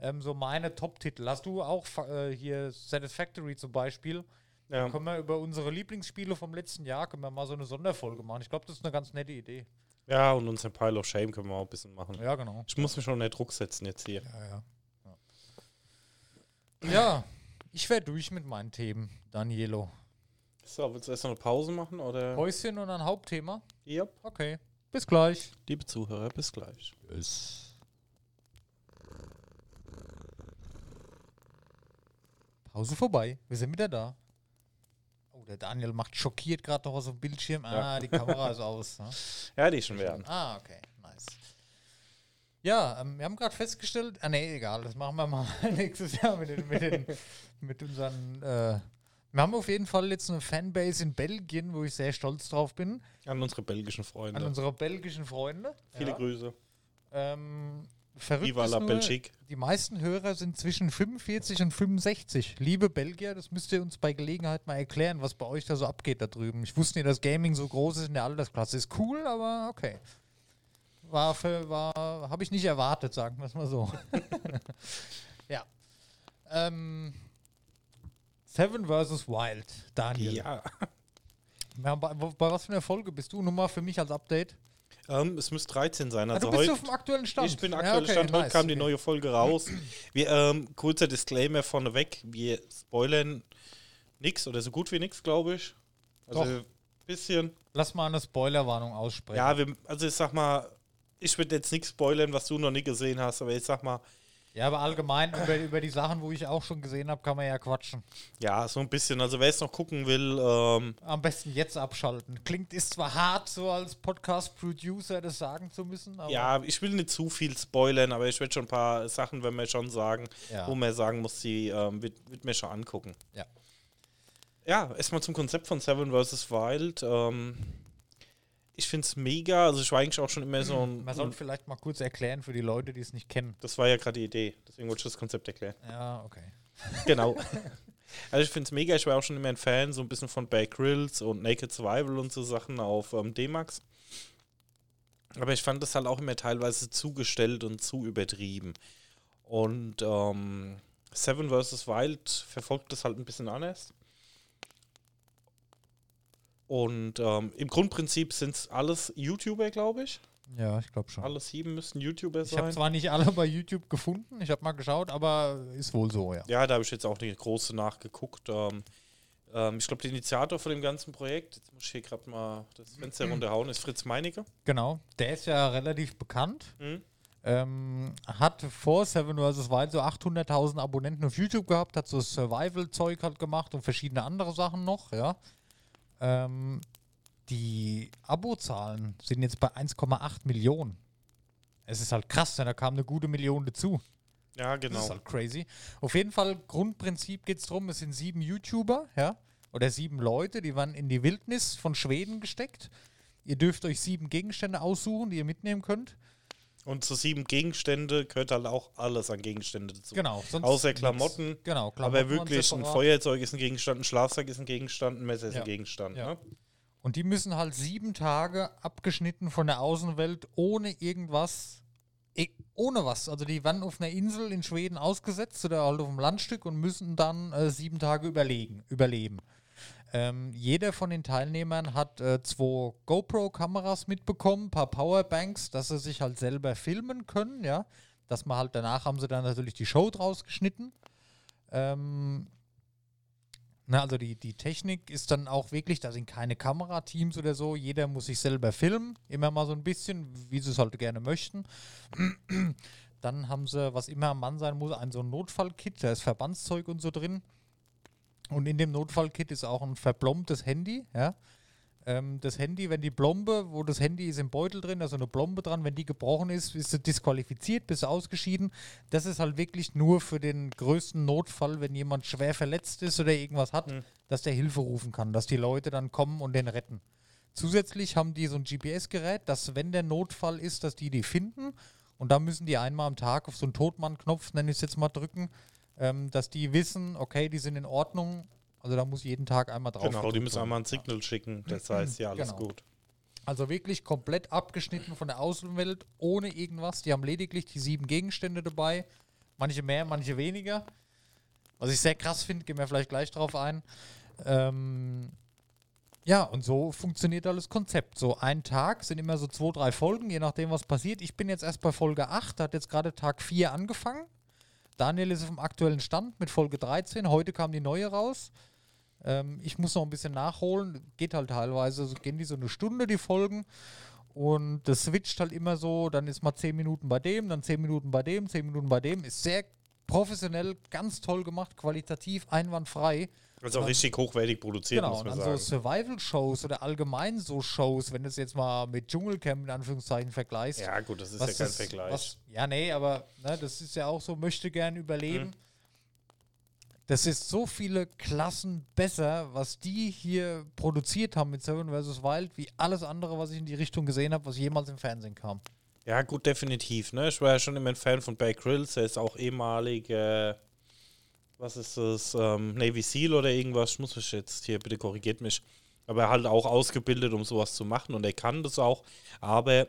Ähm, so meine Top-Titel. Hast du auch äh, hier Satisfactory zum Beispiel? ja. Können wir über unsere Lieblingsspiele vom letzten Jahr, können wir mal so eine Sonderfolge machen. Ich glaube, das ist eine ganz nette Idee. Ja, und unseren Pile of Shame können wir auch ein bisschen machen. Ja, genau. Ich muss mich schon unter Druck setzen jetzt hier. Ja, ja. Ja, ja ich wäre durch mit meinen Themen, Danielo. So, willst du erst noch eine Pause machen? Oder? Häuschen und ein Hauptthema? Ja. Okay. Bis gleich. Liebe Zuhörer, bis gleich. Pause vorbei. Wir sind wieder da. Oh, der Daniel macht schockiert gerade noch aus dem Bildschirm. Ah, Ja. die Kamera ist aus. Ne? Ja, die ist schon wieder an. Ah, okay. Ja, ähm, wir haben gerade festgestellt, ah nee, egal, das machen wir mal [LAUGHS] nächstes Jahr mit, den, mit, den, mit unseren, äh, wir haben auf jeden Fall jetzt eine Fanbase in Belgien, wo ich sehr stolz drauf bin, An unsere belgischen Freunde. an unsere belgischen Freunde. Viele ja. Grüße. Ähm, verrückt Viva la Belgique. Die meisten Hörer sind zwischen 45 und 65. Liebe Belgier, das müsst ihr uns bei Gelegenheit mal erklären, was bei euch da so abgeht da drüben. Ich wusste nicht, dass Gaming so groß ist in der Altersklasse. Ist cool, aber okay. War für, war, habe ich nicht erwartet, sagen wir es mal so. [LAUGHS] ja. Ähm, Seven vs. Wild, Daniel. Ja. Ja, bei, bei was für einer Folge bist du? Nur mal für mich als Update. Ähm, es müsste 13 sein. Ah, Also du bist heute, auf dem aktuellen Stand. ich bin Ja, aktuell okay, Stand. Heute nice, kam die okay. neue Folge raus. Wir, ähm, kurzer Disclaimer vorneweg. Wir spoilern nichts oder so gut wie nichts, glaube ich. Also, Bisschen. Lass mal eine Spoilerwarnung aussprechen. Ja, wir, also ich sag mal, ich würde jetzt nichts spoilern, was du noch nie gesehen hast, aber ich sag mal, Ja, aber allgemein über, über die Sachen, wo ich auch schon gesehen habe, kann man ja quatschen. ja, so ein bisschen. Also wer es noch gucken will, ähm, Am besten jetzt abschalten. Klingt, ist zwar hart, so als Podcast-Producer das sagen zu müssen, aber ja, ich will nicht zu viel spoilern, aber ich werde schon ein paar Sachen, wenn wir schon sagen, Ja. wo man sagen muss, die ähm, wird, wird mir schon angucken. Ja. Ja, erstmal zum Konzept von Seven vs. Wild. Ähm, ich finde es mega. Also ich war eigentlich auch schon immer so ein. man sollte vielleicht mal kurz erklären für die Leute, die es nicht kennen. das war ja gerade die Idee. Deswegen wollte ich das Konzept erklären. Ja, okay. [LAUGHS] Genau. Also ich finde es mega, ich war auch schon immer ein Fan, so ein bisschen von Bear Grylls und Naked Survival und so Sachen auf ähm, D-Max. Aber ich fand das halt auch immer teilweise zugestellt und zu übertrieben. Und ähm, Seven vs. Wild verfolgt das halt ein bisschen anders. Und ähm, im Grundprinzip sind es alles YouTuber, glaube ich. Ja, ich glaube schon. Alle sieben müssen YouTuber Ich habe sein. zwar nicht alle bei YouTube gefunden, ich habe mal geschaut, aber ist wohl so, ja. Ja, da habe ich jetzt auch eine große nachgeguckt. Ähm, ähm, ich glaube, der Initiator von dem ganzen Projekt, jetzt muss ich hier gerade mal das Fenster [CLEARS THROAT] runterhauen, ist Fritz Meinecke. Genau. Der ist ja relativ bekannt. Mhm. Ähm, hat vor Seven vs. Wild so 800.000 Abonnenten auf YouTube gehabt, hat so Survival-Zeug halt gemacht und verschiedene andere Sachen noch, ja. Ähm, die Abozahlen sind jetzt bei 1,8 Millionen. Es ist halt krass, denn da kam eine gute Million dazu. Ja, Das genau. ist halt crazy. Auf jeden Fall, Grundprinzip geht es darum, es sind sieben YouTuber, ja, oder sieben Leute, die waren in die Wildnis von Schweden gesteckt. Ihr dürft euch sieben Gegenstände aussuchen, die ihr mitnehmen könnt. Und zu sieben Gegenstände gehört halt auch alles an Gegenstände dazu. Genau. sonst Außer nix. Klamotten. Genau, Aber waren wirklich, ein. Feuerzeug ist ein Gegenstand, ein Schlafsack ist ein Gegenstand, ein Messer ist Ja. ein Gegenstand. Ja. Ne? Und die müssen halt sieben Tage abgeschnitten von der Außenwelt ohne irgendwas, eh, ohne was. Also die werden auf einer Insel in Schweden ausgesetzt oder halt auf einem Landstück und müssen dann äh, sieben Tage überlegen, überleben. Ähm, jeder von den Teilnehmern hat äh, zwei GoPro-Kameras mitbekommen, ein paar Powerbanks, dass sie sich halt selber filmen können, ja. Dass man halt danach haben sie dann natürlich die Show draus geschnitten. Ähm, na, also die, die Technik ist dann auch wirklich, da sind keine Kamerateams oder so, jeder muss sich selber filmen, immer mal so ein bisschen, wie sie es halt gerne möchten. [CLEARS THROAT] Dann haben sie, was immer am Mann sein muss, ein so ein Notfallkit, da ist Verbandszeug und so drin. Und in dem Notfallkit ist auch ein verblombtes Handy, ja. Ähm, das Handy, wenn die Blombe, wo das Handy ist im Beutel drin, da ist so eine Blombe dran, wenn die gebrochen ist, ist sie disqualifiziert, bist du ausgeschieden. Das ist halt wirklich nur für den größten Notfall, wenn jemand schwer verletzt ist oder irgendwas hat, dass der Hilfe rufen kann, dass die Leute dann kommen und den retten. Zusätzlich haben die so ein GPS-Gerät, dass wenn der Notfall ist, dass die die finden und da müssen die einmal am Tag auf so einen Totmann-Knopf, nenne ich es jetzt mal, drücken, ähm, dass die wissen, okay, die sind in Ordnung. Also da muss jeden Tag einmal drauf. Genau, die müssen einmal ein Signal schicken. Das heißt, ja, alles Genau. gut. Also wirklich komplett abgeschnitten von der Außenwelt, ohne irgendwas. Die haben lediglich die sieben Gegenstände dabei. Manche mehr, manche weniger. Was ich sehr krass finde, gehen wir vielleicht gleich drauf ein. Ähm, ja, und so funktioniert das Konzept. So ein Tag sind immer so zwei, drei Folgen, je nachdem, was passiert. Ich bin jetzt erst bei Folge 8, hat jetzt gerade Tag 4 angefangen. Daniel ist auf dem aktuellen Stand mit Folge 13. Heute kam die neue raus. Ähm, ich muss noch ein bisschen nachholen. Geht halt teilweise, so gehen die so eine Stunde, die Folgen. Und das switcht halt immer so, dann ist mal 10 Minuten bei dem, dann 10 Minuten bei dem, 10 Minuten bei dem. Ist sehr professionell, ganz toll gemacht, qualitativ, einwandfrei. Also auch richtig hochwertig produziert, Genau, muss und man dann so sagen. Survival-Shows oder allgemein so Shows, wenn du es jetzt mal mit Dschungelcamp in Anführungszeichen vergleichst. Ja, gut, das ist was ja kein das- Vergleich. Was, ja, nee, aber ne, das ist ja auch so, möchte gern überleben. Mhm. Das ist so viele Klassen besser, was die hier produziert haben mit Seven vs. Wild, wie alles andere, was ich in die Richtung gesehen habe, was jemals im Fernsehen kam. Ja, gut, definitiv. Ne? Ich war ja schon immer ein Fan von Bear Grylls. Er ist auch ehemaliger, was ist das, ähm, Navy SEAL oder irgendwas. Ich muss mich jetzt hier, bitte korrigiert mich. Aber er halt auch ausgebildet, um sowas zu machen und er kann das auch. Aber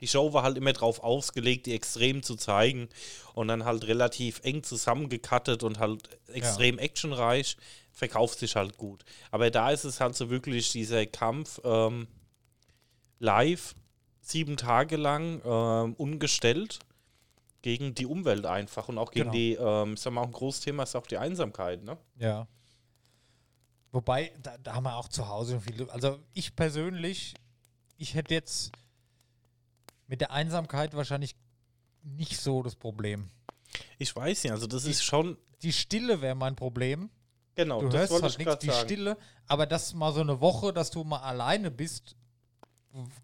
die Show war halt immer drauf ausgelegt, die extrem zu zeigen und dann halt relativ eng zusammengekattet und halt extrem actionreich. Verkauft sich halt gut. Aber da ist es halt so wirklich dieser Kampf ähm, live sieben Tage lang ähm, ungestellt gegen die Umwelt einfach und auch gegen Genau. die, ähm, ich sag mal, auch ein großes Thema ist auch die Einsamkeit, ne? Ja. Wobei, da, da haben wir auch zu Hause viele. Also ich persönlich, ich hätte jetzt mit der Einsamkeit wahrscheinlich nicht so das Problem. Ich weiß nicht, also das ist schon. Die Stille wäre mein Problem. Genau, Du das hörst halt ich nichts, die sagen. Stille, aber das mal so eine Woche, dass du mal alleine bist,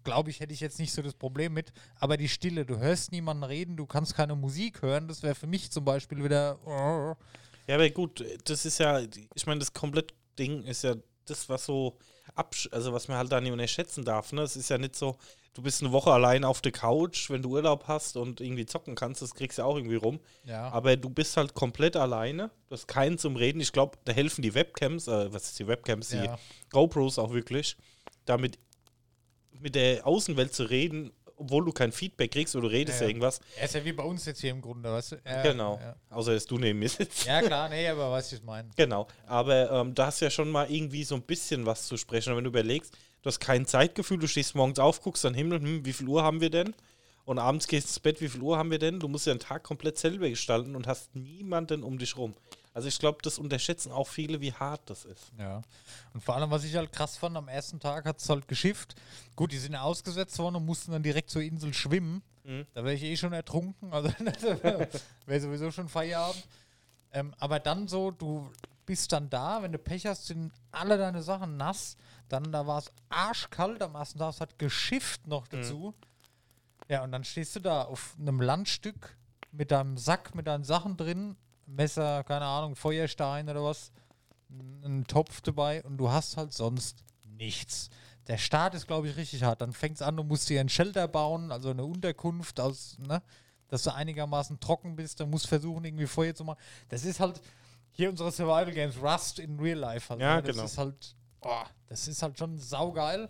glaube ich, hätte ich jetzt nicht so das Problem mit. Aber die Stille, du hörst niemanden reden, du kannst keine Musik hören, das wäre für mich zum Beispiel wieder. oh, Ja, aber gut, das ist ja, ich meine, das komplette Ding ist ja das, was so absch also was man halt da nicht unterschätzen darf. Ne? Es ist ja nicht so, du bist eine Woche allein auf der Couch, wenn du Urlaub hast und irgendwie zocken kannst, das kriegst du auch irgendwie rum. Ja. Aber du bist halt komplett alleine, du hast keinen zum Reden. Ich glaube, da helfen die Webcams, äh, was ist die Webcams, die Ja. GoPros auch wirklich, damit mit der Außenwelt zu reden, obwohl du kein Feedback kriegst oder du redest Ja, ja, irgendwas. Er ist ja wie bei uns jetzt hier im Grunde, weißt du? Ja, genau. Außer dass du neben mir sitzt. ja, klar, nee, aber weißt du, was ich meine. Genau, aber ähm, da hast du ja schon mal irgendwie so ein bisschen was zu sprechen. Und wenn du überlegst, du hast kein Zeitgefühl, du stehst morgens auf, guckst an den Himmel, hm, wie viel Uhr haben wir denn? Und abends gehst ins Bett, wie viel Uhr haben wir denn? Du musst ja den Tag komplett selber gestalten und hast niemanden um dich rum. Also ich glaube, das unterschätzen auch viele, wie hart das ist. Ja. Und vor allem, was ich halt krass fand, am ersten Tag hat es halt geschifft. Gut, die sind ja ausgesetzt worden und mussten dann direkt zur Insel schwimmen. Mhm. Da wäre ich eh schon ertrunken. Also [LAUGHS] wäre sowieso schon Feierabend. Ähm, aber dann so, du bist dann da, wenn du Pech hast, sind alle deine Sachen nass. Dann da war es arschkalt am ersten Tag, es hat geschifft noch dazu. Ja, und dann stehst du da auf einem Landstück mit deinem Sack, mit deinen Sachen drin, Messer, keine Ahnung, Feuerstein oder was, einen Topf dabei und du hast halt sonst nichts. Der Start ist, glaube ich, richtig hart. Dann fängt es an, du musst dir ein Shelter bauen, also eine Unterkunft, aus, ne, dass du einigermaßen trocken bist. Dann musst versuchen, irgendwie Feuer zu machen. Das ist halt hier unsere Survival Games, Rust in Real Life halt. Ja, ne? Das genau. ist halt, oh, das ist halt schon saugeil.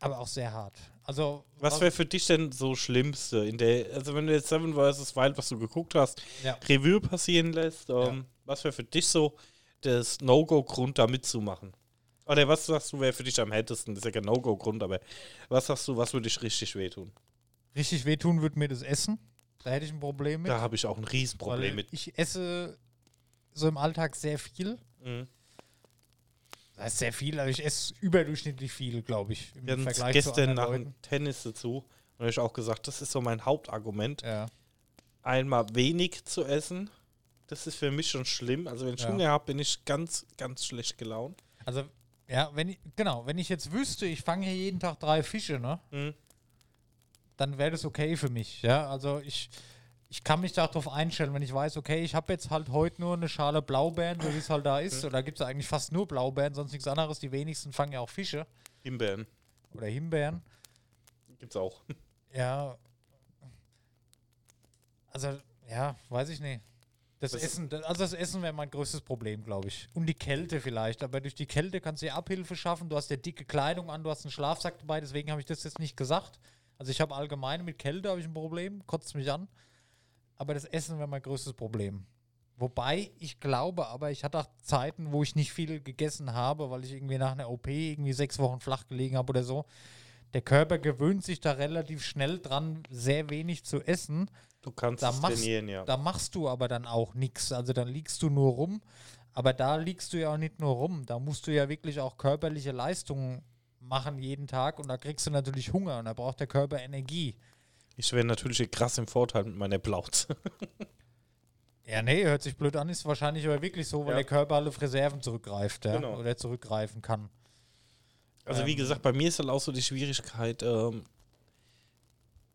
Aber auch sehr hart. Also, Was wäre für dich denn so Schlimmste in der, also wenn du jetzt Seven vs. Wild, was du geguckt hast, Ja. Revue passieren lässt, ähm, was wäre für dich so das No-Go-Grund, da mitzumachen? Oder was sagst du, wäre für dich am härtesten? Das ist ja kein No-Go-Grund, aber was sagst du, was würde dich richtig wehtun? richtig wehtun würde mir das Essen. Da hätte ich ein Problem mit. Da habe ich auch ein Riesenproblem mit. Ich esse so im Alltag sehr viel. Mhm. Das heißt sehr viel, also ich esse überdurchschnittlich viel, glaube ich. Im Wir hatten Vergleich gestern nach dem Tennis dazu und habe ich auch gesagt, das ist so mein Hauptargument. Ja. Einmal wenig zu essen, das ist für mich schon schlimm. Also wenn ich Ja. Hunger habe, bin ich ganz, ganz schlecht gelaunt. Also, ja, wenn ich, genau, wenn ich jetzt wüsste, ich fange hier jeden Tag drei Fische, ne? Mhm. Dann wäre das okay für mich, ja. Also ich, ich kann mich darauf einstellen, wenn ich weiß, okay, ich habe jetzt halt heute nur eine Schale Blaubeeren, so wie es halt da ist. Oder gibt es eigentlich fast nur Blaubeeren, sonst nichts anderes. Die wenigsten fangen ja auch Fische Himbeeren oder Himbeeren. gibt's auch. [LAUGHS] Ja. Also, ja, weiß ich nicht. Das, Das- Essen, das, also das Essen wäre mein größtes Problem, glaube ich. Und die Kälte vielleicht. Aber durch die Kälte kannst du ja Abhilfe schaffen. Du hast ja dicke Kleidung an, du hast einen Schlafsack dabei, deswegen habe ich das jetzt nicht gesagt. Also ich habe allgemein mit Kälte habe ich ein Problem, kotzt mich an. Aber das Essen wäre mein größtes Problem. Wobei ich glaube, aber ich hatte auch Zeiten, wo ich nicht viel gegessen habe, weil ich irgendwie nach einer OP irgendwie sechs Wochen flach gelegen habe oder so. Der Körper gewöhnt sich da relativ schnell dran, sehr wenig zu essen. Du kannst Da es machst, trainieren, ja. da machst du aber dann auch nichts. Also dann liegst du nur rum. Aber da liegst du ja auch nicht nur rum. Da musst du ja wirklich auch körperliche Leistungen machen jeden Tag. Und da kriegst du natürlich Hunger und da braucht der Körper Energie. Ich wäre natürlich krass im Vorteil mit meiner Plauze. [LAUGHS] Ja, nee, hört sich blöd an, ist wahrscheinlich aber wirklich so, weil Ja. der Körper alle auf Reserven zurückgreift, ja, Genau. oder zurückgreifen kann. Also wie Ähm. gesagt, bei mir ist halt auch so die Schwierigkeit, ähm,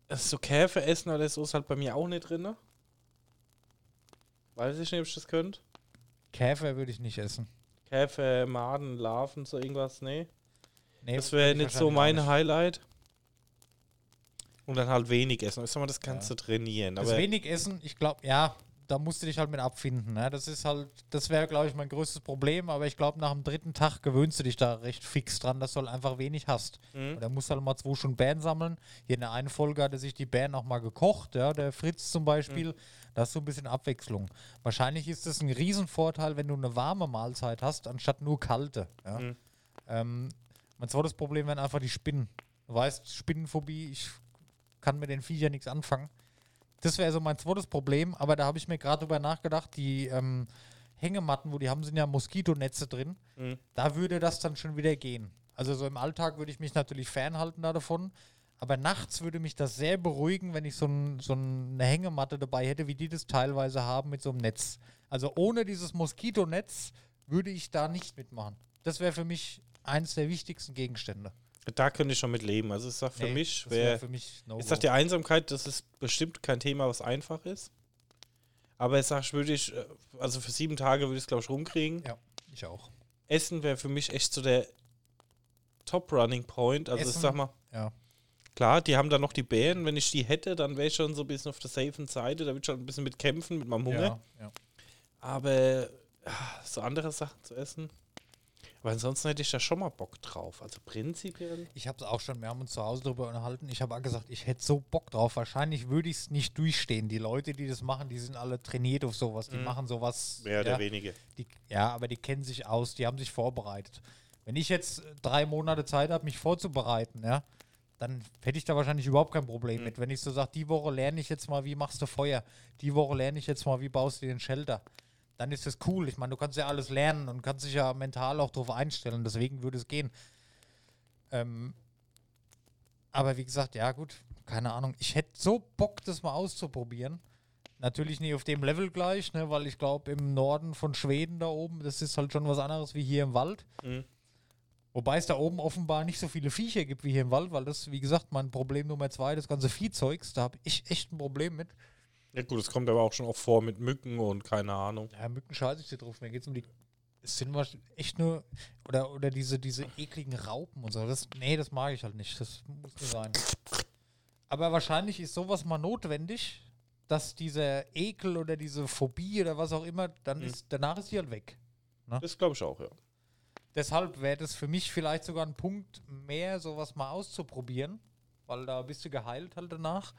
so Käfer essen oder so ist halt bei mir auch nicht drin. ne? Weiß ich nicht, ob ich das könnte. Käfer würde ich nicht essen. Käfer, Maden, Larven, so irgendwas, nee. Nee, Das wäre nicht so mein Highlight. Und dann halt wenig essen. Ich sag mal, das kannst Ja. du trainieren. Das wenig Essen, ich glaube, ja, da musst du dich halt mit abfinden. Ne? Das ist halt, das wäre, glaube ich, mein größtes Problem, aber ich glaube, nach dem dritten Tag gewöhnst du dich da recht fix dran, dass du halt einfach wenig hast. Mhm. Und da musst du halt mal zwei Stunden Bären sammeln. Hier in der einen Folge hat er sich die Bären auch mal gekocht, ja, der Fritz zum Beispiel. Mhm. Da hast du ein bisschen Abwechslung. Wahrscheinlich ist es ein Riesenvorteil, wenn du eine warme Mahlzeit hast, anstatt nur kalte. Ja? Mhm. Ähm, mein zweites Problem wären einfach die Spinnen. Du weißt, Spinnenphobie, ich kann mit den Viechern nichts anfangen. Das wäre so mein zweites Problem, aber da habe ich mir gerade drüber nachgedacht, die ähm, Hängematten, wo die haben, sind ja Moskitonetze drin. Mhm. Da würde das dann schon wieder gehen. Also so im Alltag würde ich mich natürlich fernhalten da davon. Aber nachts würde mich das sehr beruhigen, wenn ich so, ein, so eine Hängematte dabei hätte, wie die das teilweise haben mit so einem Netz. Also ohne dieses Moskitonetz würde ich da nicht mitmachen. Das wäre für mich eines der wichtigsten Gegenstände. Da könnte ich schon mit leben. Also ich sag für Nee, mich, wär wäre für mich no Ich sag, die Einsamkeit, das ist bestimmt kein Thema, was einfach ist. Aber ich sag, würde ich, äh, also für sieben Tage würde ich es, glaube ich, rumkriegen. Ja, ich auch. Essen wäre für mich echt so der Top-Running-Point. Also ich Essen? sag mal, Ja. klar, die haben da noch die Bären. Wenn ich die hätte, dann wäre ich schon so ein bisschen auf der safen Seite. Da würde ich schon ein bisschen mit kämpfen, mit meinem Hunger. Ja, ja. Aber ah, so andere Sachen zu essen. Aber ansonsten hätte ich da schon mal Bock drauf. Also prinzipiell. Ich habe es auch schon, wir haben uns zu Hause darüber unterhalten. Ich habe auch gesagt, ich hätte so Bock drauf. Wahrscheinlich würde ich es nicht durchstehen. Die Leute, die das machen, die sind alle trainiert auf sowas. Die Mhm. machen sowas. Mehr ja, oder weniger. Die, ja, aber die kennen sich aus, die haben sich vorbereitet. Wenn ich jetzt äh, drei Monate Zeit habe, mich vorzubereiten, ja, dann hätte ich da wahrscheinlich überhaupt kein Problem Mhm. mit. Wenn ich so sage, die Woche lerne ich jetzt mal, wie machst du Feuer, die Woche lerne ich jetzt mal, wie baust du den Shelter, dann ist das cool. Ich meine, du kannst ja alles lernen und kannst dich ja mental auch darauf einstellen. Deswegen würde es gehen. Ähm, aber wie gesagt, ja gut, keine Ahnung. Ich hätte so Bock, das mal auszuprobieren. Natürlich nicht auf dem Level gleich, ne, weil ich glaube, im Norden von Schweden da oben, das ist halt schon was anderes wie hier im Wald. Mhm. Wobei es da oben offenbar nicht so viele Viecher gibt wie hier im Wald, weil das, wie gesagt, mein Problem Nummer zwei, das ganze Viehzeugs, da habe ich echt ein Problem mit. Ja gut, es kommt aber auch schon oft vor mit Mücken und keine Ahnung. Ja, Mücken scheiße ich dir drauf. Mir geht es um die. Es sind echt nur. Oder, oder diese, diese ekligen Raupen und so. Das, nee, das mag ich halt nicht. Das muss nicht sein. Aber wahrscheinlich ist sowas mal notwendig, dass dieser Ekel oder diese Phobie oder was auch immer, dann Mhm. ist, danach ist die halt weg. Das glaube ich auch, ja. Deshalb wäre das für mich vielleicht sogar ein Punkt mehr, sowas mal auszuprobieren, weil da bist du geheilt halt danach.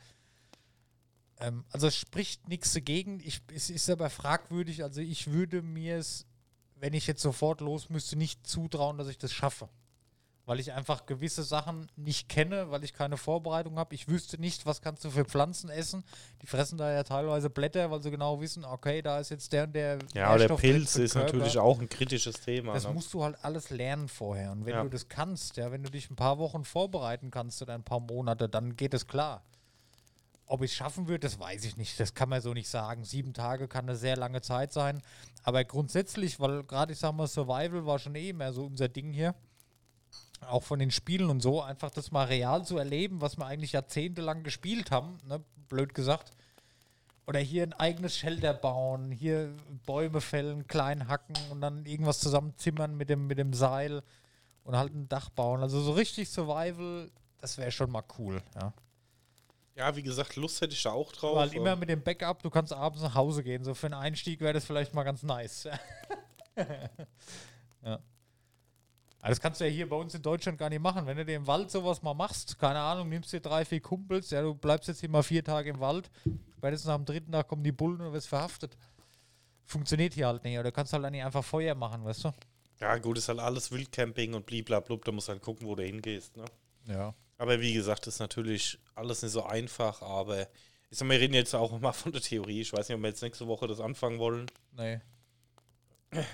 Ähm, also es spricht nichts dagegen. Ich, es ist aber fragwürdig. Also ich würde mir es, wenn ich jetzt sofort los müsste, nicht zutrauen, dass ich das schaffe. Weil ich einfach gewisse Sachen nicht kenne, weil ich keine Vorbereitung habe. Ich wüsste nicht, was kannst du für Pflanzen essen. Die fressen da ja teilweise Blätter, weil sie genau wissen, okay, da ist jetzt der und der. Ja, aber der Pilz ist Körper. natürlich auch ein kritisches Thema. Das ne? musst du halt alles lernen vorher. Und wenn Ja. du das kannst, ja, wenn du dich ein paar Wochen vorbereiten kannst oder ein paar Monate, dann geht es klar. Ob ich es schaffen würde, das weiß ich nicht. Das kann man so nicht sagen. Sieben Tage kann eine sehr lange Zeit sein. Aber grundsätzlich, weil gerade ich sag mal, Survival war schon eh mehr so unser Ding hier. Auch von den Spielen und so, einfach das mal real zu erleben, was wir eigentlich jahrzehntelang gespielt haben, ne? blöd gesagt. Oder hier ein eigenes Shelter bauen, hier Bäume fällen, klein hacken und dann irgendwas zusammenzimmern mit dem, mit dem Seil und halt ein Dach bauen. Also so richtig Survival, das wäre schon mal cool. Ja. Ja, wie gesagt, Lust hätte ich da auch drauf. Weil immer mit dem Backup, du kannst abends nach Hause gehen. So für einen Einstieg wäre das vielleicht mal ganz nice. [LAUGHS] ja. Aber das kannst du ja hier bei uns in Deutschland gar nicht machen. Wenn du dir im Wald sowas mal machst, keine Ahnung, nimmst dir drei, vier Kumpels, ja, du bleibst jetzt hier mal vier Tage im Wald, spätestens am dritten Tag kommen die Bullen und wirst verhaftet. Funktioniert hier halt nicht. Oder du kannst halt nicht einfach Feuer machen, weißt du? ja, gut, ist halt alles Wildcamping und bliblablub, da musst du halt gucken, wo du hingehst. Ne? Ja. Aber wie gesagt, ist natürlich alles nicht so einfach, aber ich sag wir reden jetzt auch mal von der Theorie. Ich weiß nicht, ob wir jetzt nächste Woche das anfangen wollen. Nee.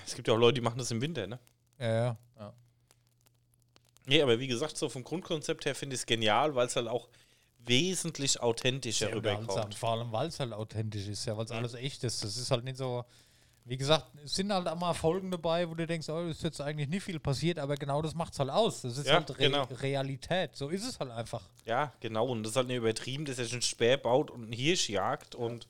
Es gibt ja auch Leute, die machen das im Winter, ne? Ja, ja. ja. Nee, aber wie gesagt, so vom Grundkonzept her finde ich es genial, weil es halt auch wesentlich authentischer Sehr rüberkommt. Vor allem, weil es halt authentisch ist, ja, weil es Mhm. alles echt ist. Das ist halt nicht so. Wie gesagt, es sind halt auch mal Folgen dabei, wo du denkst, oh, ist jetzt eigentlich nicht viel passiert, aber genau das macht es halt aus. Das ist Ja, halt Re genau. Realität. So ist es halt einfach. Ja, genau. Und das ist halt nicht übertrieben, dass er einen Speer baut und einen Hirsch jagt und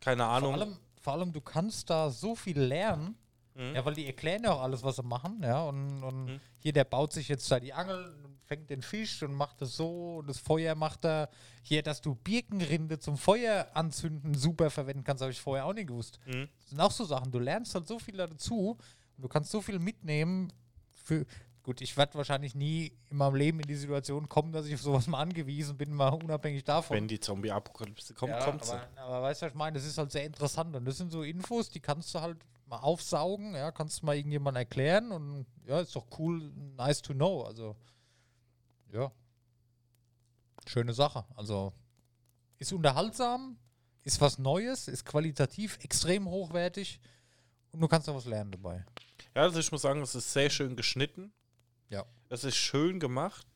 keine Ahnung. Vor allem, vor allem, du kannst da so viel lernen. Mhm. Ja, weil die erklären ja auch alles, was sie machen. Ja, und, und Mhm. hier, der baut sich jetzt da die Angel und fängt den Fisch und macht das so. Und das Feuer macht er. Hier, dass du Birkenrinde zum Feuer anzünden super verwenden kannst, habe ich vorher auch nicht gewusst. Mhm. Das sind auch so Sachen. Du lernst halt so viel dazu und du kannst so viel mitnehmen. Für gut, ich werde wahrscheinlich nie in meinem Leben in die Situation kommen, dass ich auf sowas mal angewiesen bin, mal unabhängig davon. Wenn die Zombie-Apokalypse kommt, Ja, kommt sie. aber, aber weißt du, was ich meine? Das ist halt sehr interessant und das sind so Infos, die kannst du halt mal aufsaugen, ja, kannst du mal irgendjemand erklären und ja, ist doch cool, nice to know. Also, ja. Schöne Sache. Also, ist unterhaltsam, ist was Neues, ist qualitativ extrem hochwertig und du kannst auch was lernen dabei. Ja, also ich muss sagen, es ist sehr schön geschnitten. Ja. Es ist schön gemacht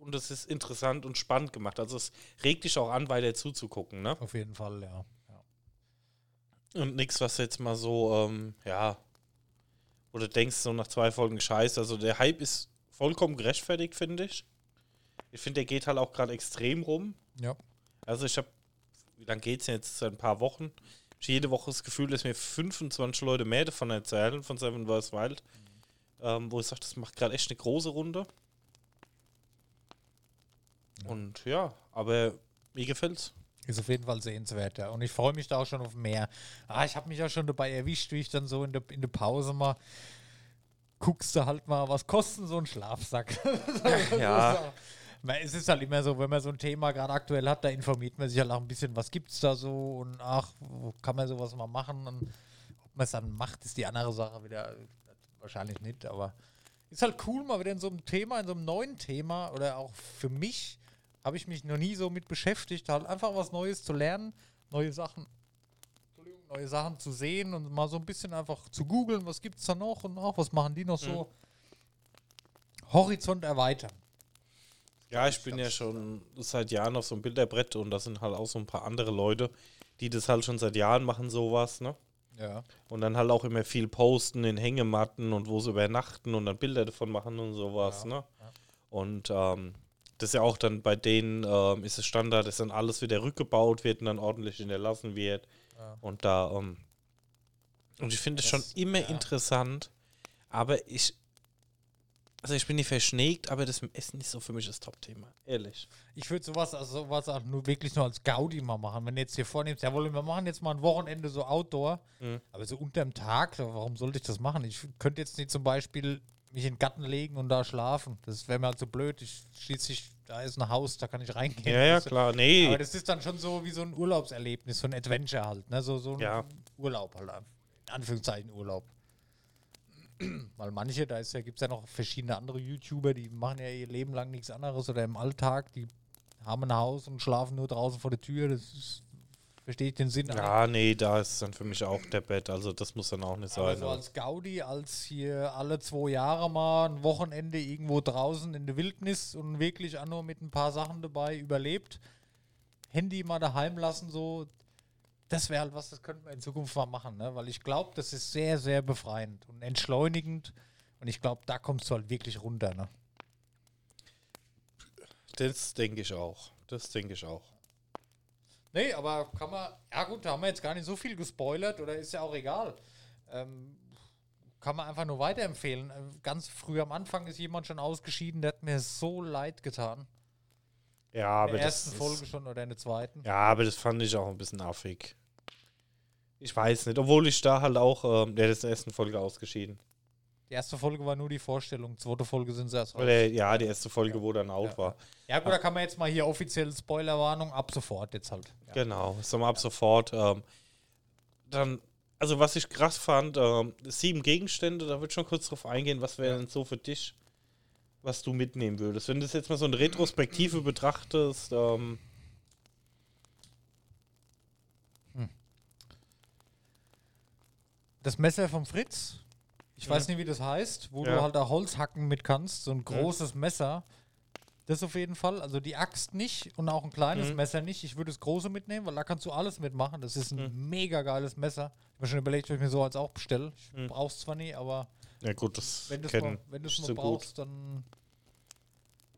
und es ist interessant und spannend gemacht. Also es regt dich auch an, weiter zuzugucken, ne? Auf jeden Fall, ja. ja. Und nichts, was jetzt mal so, ähm, ja, oder denkst so nach zwei Folgen scheiße. Also der Hype ist vollkommen gerechtfertigt, finde ich. Ich finde, der geht halt auch gerade extrem rum. Ja. Also ich habe, wie lange geht es jetzt? Seit ein paar Wochen. Ich jede Woche das Gefühl, dass mir 25 Leute mehr davon erzählen, von Seven vs. Wild. Ähm, wo ich sage, das macht gerade echt eine große Runde. Und ja, aber mir gefällt's. Ist auf jeden Fall sehenswert, ja. Und ich freue mich da auch schon auf mehr. Ah, ich habe mich ja schon dabei erwischt, wie ich dann so in der, in der Pause mal guckst du halt mal, was kosten so ein Schlafsack. [LAUGHS] Ja. Es ist halt immer so, wenn man so ein Thema gerade aktuell hat, da informiert man sich halt auch ein bisschen, was gibt's da so und ach, wo kann man sowas mal machen und ob man es dann macht, ist die andere Sache wieder wahrscheinlich nicht, aber ist halt cool, mal wieder in so einem Thema, in so einem neuen Thema oder auch für mich habe ich mich noch nie so mit beschäftigt, halt einfach was Neues zu lernen, neue Sachen, neue Sachen zu sehen und mal so ein bisschen einfach zu googeln, was gibt's da noch und auch was machen die noch so. Horizont erweitern. Ja, ich bin ja schon seit Jahren auf so einem Bilderbrett und da sind halt auch so ein paar andere Leute, die das halt schon seit Jahren machen, sowas, ne? Ja. Und dann halt auch immer viel posten in Hängematten und wo sie übernachten und dann Bilder davon machen und sowas, Ja, ne? ja. Und ähm, das ist ja auch dann bei denen ähm, ist es Standard, dass dann alles wieder rückgebaut wird und dann ordentlich hinterlassen wird. Ja. Und da, ähm, und ich finde es schon immer interessant, aber ich, also ich bin nicht verschnägt, aber das Essen ist so für mich das Top-Thema, ehrlich. Ich würde sowas, also sowas auch nur wirklich nur als Gaudi mal machen. Wenn du jetzt hier vornimmst, ja, wollen wir machen jetzt mal ein Wochenende so Outdoor, Mhm. aber so unterm Tag, warum sollte ich das machen? Ich könnte jetzt nicht zum Beispiel mich in den Garten legen und da schlafen. Das wäre mir halt so blöd. Ich schließlich, da ist ein Haus, da kann ich reingehen. Ja, ja, klar, nee. Aber das ist dann schon so wie so ein Urlaubserlebnis, so ein Adventure halt, ne? So, so ein Ja. Urlaub halt. In Anführungszeichen Urlaub. [CLEARS THROAT] Weil manche, da ist ja, gibt es ja noch verschiedene andere YouTuber, die machen ja ihr Leben lang nichts anderes oder im Alltag, die haben ein Haus und schlafen nur draußen vor der Tür. Das ist, verstehe ich den Sinn. Ja, nee, da ist dann für mich auch der Bett, also das muss dann auch nicht sein. so als Gaudi, als hier alle zwei Jahre mal ein Wochenende irgendwo draußen in der Wildnis und wirklich auch nur mit ein paar Sachen dabei überlebt, Handy mal daheim lassen, so, das wäre halt was, das könnten wir in Zukunft mal machen, ne? weil ich glaube, das ist sehr, sehr befreiend und entschleunigend und ich glaube, da kommst du halt wirklich runter. Ne? Das denke ich auch. Das denke ich auch. Nee, aber kann man, ja gut, da haben wir jetzt gar nicht so viel gespoilert oder ist ja auch egal. Ähm, kann man einfach nur weiterempfehlen. Ähm, Ganz früh am Anfang ist jemand schon ausgeschieden, der hat mir so leid getan. Ja, In aber der das ersten ist, Folge schon oder in der zweiten. Ja, aber das fand ich auch ein bisschen affig. Ich weiß nicht, obwohl ich da halt auch, ähm, der ist in der ersten Folge ausgeschieden. Die erste Folge war nur die Vorstellung, zweite Folge sind sie erst raus. Ja, die erste Folge, wo dann out Ja. war. Ja gut, da kann man jetzt mal hier offiziell Spoilerwarnung ab sofort jetzt halt. Ja. Genau, ist dann ab sofort. Ähm, dann, also was ich krass fand, ähm, sieben Gegenstände, da würde ich schon kurz drauf eingehen, was wäre denn so für dich, was du mitnehmen würdest. Wenn du das jetzt mal so eine Retrospektive betrachtest, ähm, Das Messer vom Fritz, ich weiß nicht, wie das heißt, wo Ja. du halt da Holz hacken mit kannst, so ein großes Messer. Das auf jeden Fall. Also die Axt nicht und auch ein kleines Mhm. Messer nicht. Ich würde das große mitnehmen, weil da kannst du alles mitmachen. Das ist ein Mhm. mega geiles Messer. Ich habe schon überlegt, ob ich mir so als auch bestelle. Ich Mhm. brauch's zwar nie, aber ja gut, das wenn du es mal, mal brauchst, dann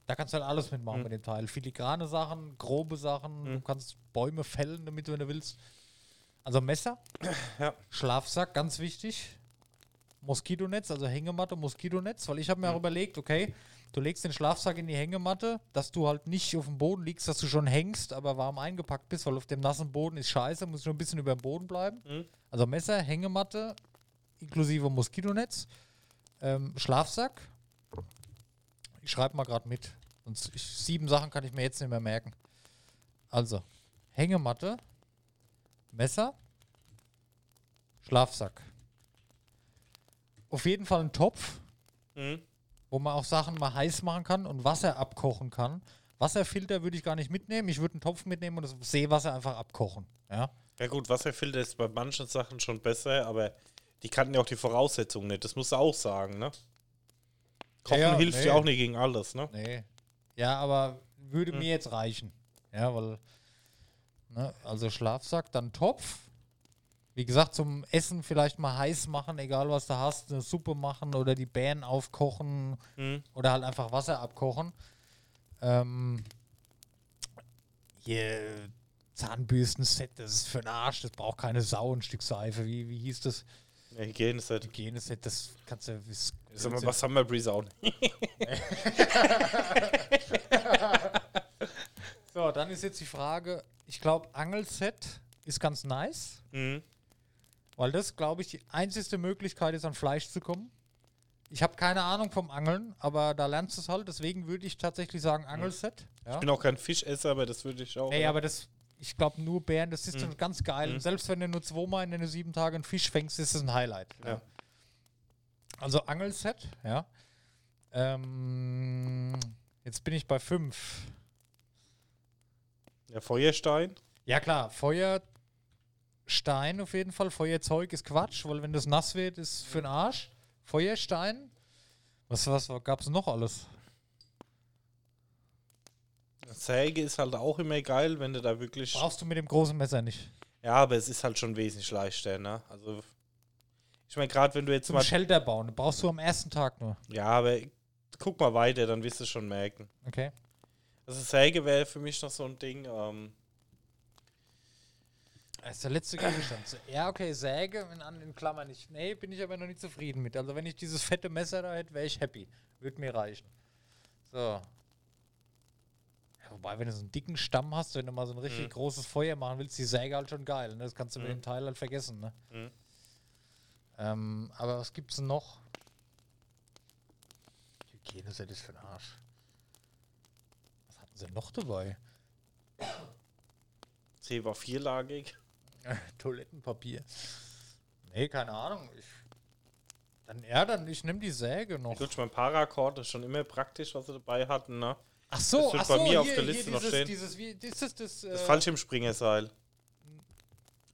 da kannst du halt alles mitmachen Mhm. mit dem Teil. Filigrane Sachen, grobe Sachen, du Mhm. kannst Bäume fällen damit, wenn du willst. Also Messer, Ja. Schlafsack, ganz wichtig. Moskitonetz, also Hängematte, Moskitonetz, weil ich habe mir auch überlegt, okay, du legst den Schlafsack in die Hängematte, dass du halt nicht auf dem Boden liegst, dass du schon hängst, aber warm eingepackt bist, weil auf dem nassen Boden ist scheiße, muss schon ein bisschen über dem Boden bleiben. Mhm. Also Messer, Hängematte, inklusive Moskitonetz, ähm, Schlafsack. Ich schreibe mal gerade mit. Sonst ich, sieben Sachen kann ich mir jetzt nicht mehr merken. Also, Hängematte, Messer, Schlafsack. Auf jeden Fall ein Topf, Mhm. wo man auch Sachen mal heiß machen kann und Wasser abkochen kann. Wasserfilter würde ich gar nicht mitnehmen. Ich würde einen Topf mitnehmen und das Seewasser einfach abkochen. Ja. Ja gut, Wasserfilter ist bei manchen Sachen schon besser, aber Die kannten ja auch die Voraussetzungen nicht, das musst du auch sagen, ne? Kochen Ja, hilft nee. ja auch nicht gegen alles, ne? Nee. Ja, aber würde Hm. mir jetzt reichen. Ja, weil, ne, also Schlafsack, dann Topf. Wie gesagt, zum Essen vielleicht mal heiß machen, egal was du hast, eine Suppe machen oder die Bären aufkochen Hm. oder halt einfach Wasser abkochen. Ähm, hier Zahnbürsten-Set, das ist für den Arsch, das braucht keine Sau, ein Stück Seife. Wie, wie hieß das? Ja, Hygieneset. Hygieneset, das kannst du. Das Sag mal, was haben wir Breeze auch nicht? [LAUGHS] So, dann ist jetzt die Frage, ich glaube, Angelset ist ganz nice, Hm. weil das, glaube ich, die einzigste Möglichkeit ist, an Fleisch zu kommen. Ich habe keine Ahnung vom Angeln, aber da lernst du es halt, deswegen würde ich tatsächlich sagen Angelset. Ja. Ich bin auch kein Fischesser, aber das würde ich auch. Nee, aber das, ich glaube, nur Bären, das ist dann ganz geil. Mhm. Selbst wenn du nur zweimal in den sieben Tagen einen Fisch fängst, ist es ein Highlight. Ja. Also Angelset, ja. Ähm, jetzt bin ich bei fünf. Ja, Feuerstein. Ja klar, Feuerstein auf jeden Fall. Feuerzeug ist Quatsch, weil wenn das nass wird, ist für den Arsch. Feuerstein. Was, was gab es noch alles? Säge ist halt auch immer geil, wenn du da wirklich. Brauchst du mit dem großen Messer nicht. Ja, aber es ist halt schon wesentlich leichter, ne? Also. Ich meine, gerade wenn du jetzt Zum mal. Shelter bauen. Brauchst du am ersten Tag nur. Ja, aber guck mal weiter, dann wirst du schon merken. Okay. Also Säge wäre für mich noch so ein Ding. Ähm, Das ist der letzte Gegenstand. Ja, okay, Säge in, an- in Klammern nicht. Nee, bin ich aber noch nicht zufrieden mit. Also wenn ich dieses fette Messer da hätte, wäre ich happy. Würde mir reichen. So. Ja, wobei, wenn du so einen dicken Stamm hast, wenn du mal so ein richtig Mhm. großes Feuer machen willst, die Säge halt schon geil. Ne? Das kannst du mit Mhm. dem Teil halt vergessen. Ne? Mhm. Ähm, aber was gibt's denn noch? Hygieneset ist für den Arsch. Was hatten sie noch dabei? C war vierlagig. [LAUGHS] Toilettenpapier. Nee, keine Ahnung. Ich, dann, ja, dann, ich nehme die Säge noch. Gut, mein Paracord ist schon immer praktisch, was sie dabei hatten, ne? Ach so, Das wird ach bei so, mir auf hier, der hier Liste noch dieses, stehen. Dieses, wie, das ist das, äh, Das Fallschirmspringerseil.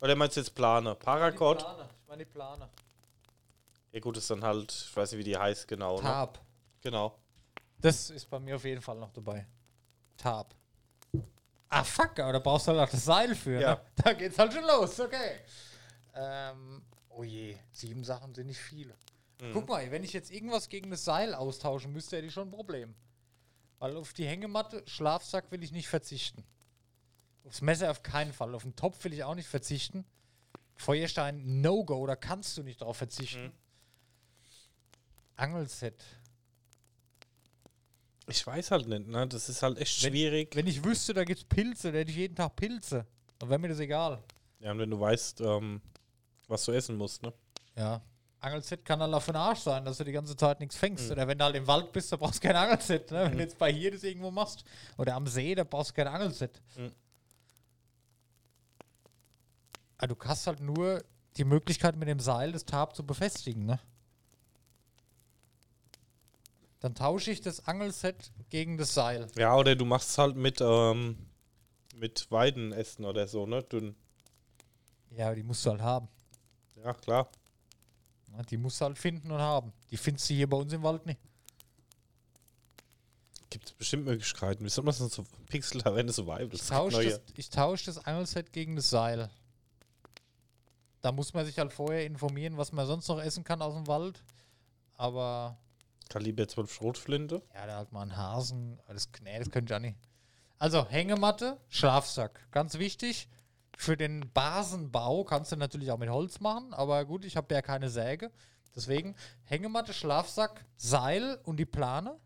Oder meinst du jetzt Plane? Paracord? Ich meine die Plane. Ja gut, ist dann halt, ich weiß nicht, wie die heißt genau. Ne? Tab. Genau. Das ist bei mir auf jeden Fall noch dabei. Tab. Ah, fuck, aber da brauchst du halt auch das Seil für. Ja. Ne? [LAUGHS] Da geht's halt schon los, okay. Ähm, oh je, sieben Sachen sind nicht viele. Mhm. Guck mal, wenn ich jetzt irgendwas gegen das Seil austauschen müsste, hätte ich schon ein Problem. Weil auf die Hängematte, Schlafsack will ich nicht verzichten. Aufs Messer auf keinen Fall. Auf den Topf will ich auch nicht verzichten. Feuerstein, No-Go, da kannst du nicht drauf verzichten. Mhm. Angelset. Ich weiß halt nicht, ne? Das ist halt echt Wenn- schwierig. Wenn ich wüsste, da gibt's Pilze, dann hätte ich jeden Tag Pilze. Dann wäre mir das egal. Ja, und wenn du weißt, ähm, was du essen musst, ne? Ja. Angelset kann halt auf den Arsch sein, dass du die ganze Zeit nichts fängst. Mhm. Oder wenn du halt im Wald bist, da brauchst du kein Angelset. Ne? Wenn du jetzt bei hier das irgendwo machst oder am See, da brauchst du kein Angelset. Mhm. Aber du hast halt nur die Möglichkeit, mit dem Seil das Tab zu befestigen. Ne? Dann tausche ich das Angelset gegen das Seil. Ja, oder du machst es halt mit, ähm, mit Weidenästen oder so, ne? Dünn. Ja, aber die musst du halt haben. Ja, klar. Ja, Die musst du halt finden und haben. Die findest du hier bei uns im Wald nicht. Gibt es bestimmt Möglichkeiten. Wie soll man so Pixel da [LAUGHS] wenn so Survival? Ich tausche das, ich tausch das Angelset gegen das Seil. Da muss man sich halt vorher informieren, was man sonst noch essen kann aus dem Wald. Aber Kaliber 12 Schrotflinte. ja, da halt mal einen Hasen. Das, nee, das könnte ich auch nicht. Also Hängematte, Schlafsack. Ganz wichtig. Für den Basenbau kannst du natürlich auch mit Holz machen, aber gut, ich habe ja keine Säge. Deswegen Hängematte, Schlafsack, Seil und die Plane.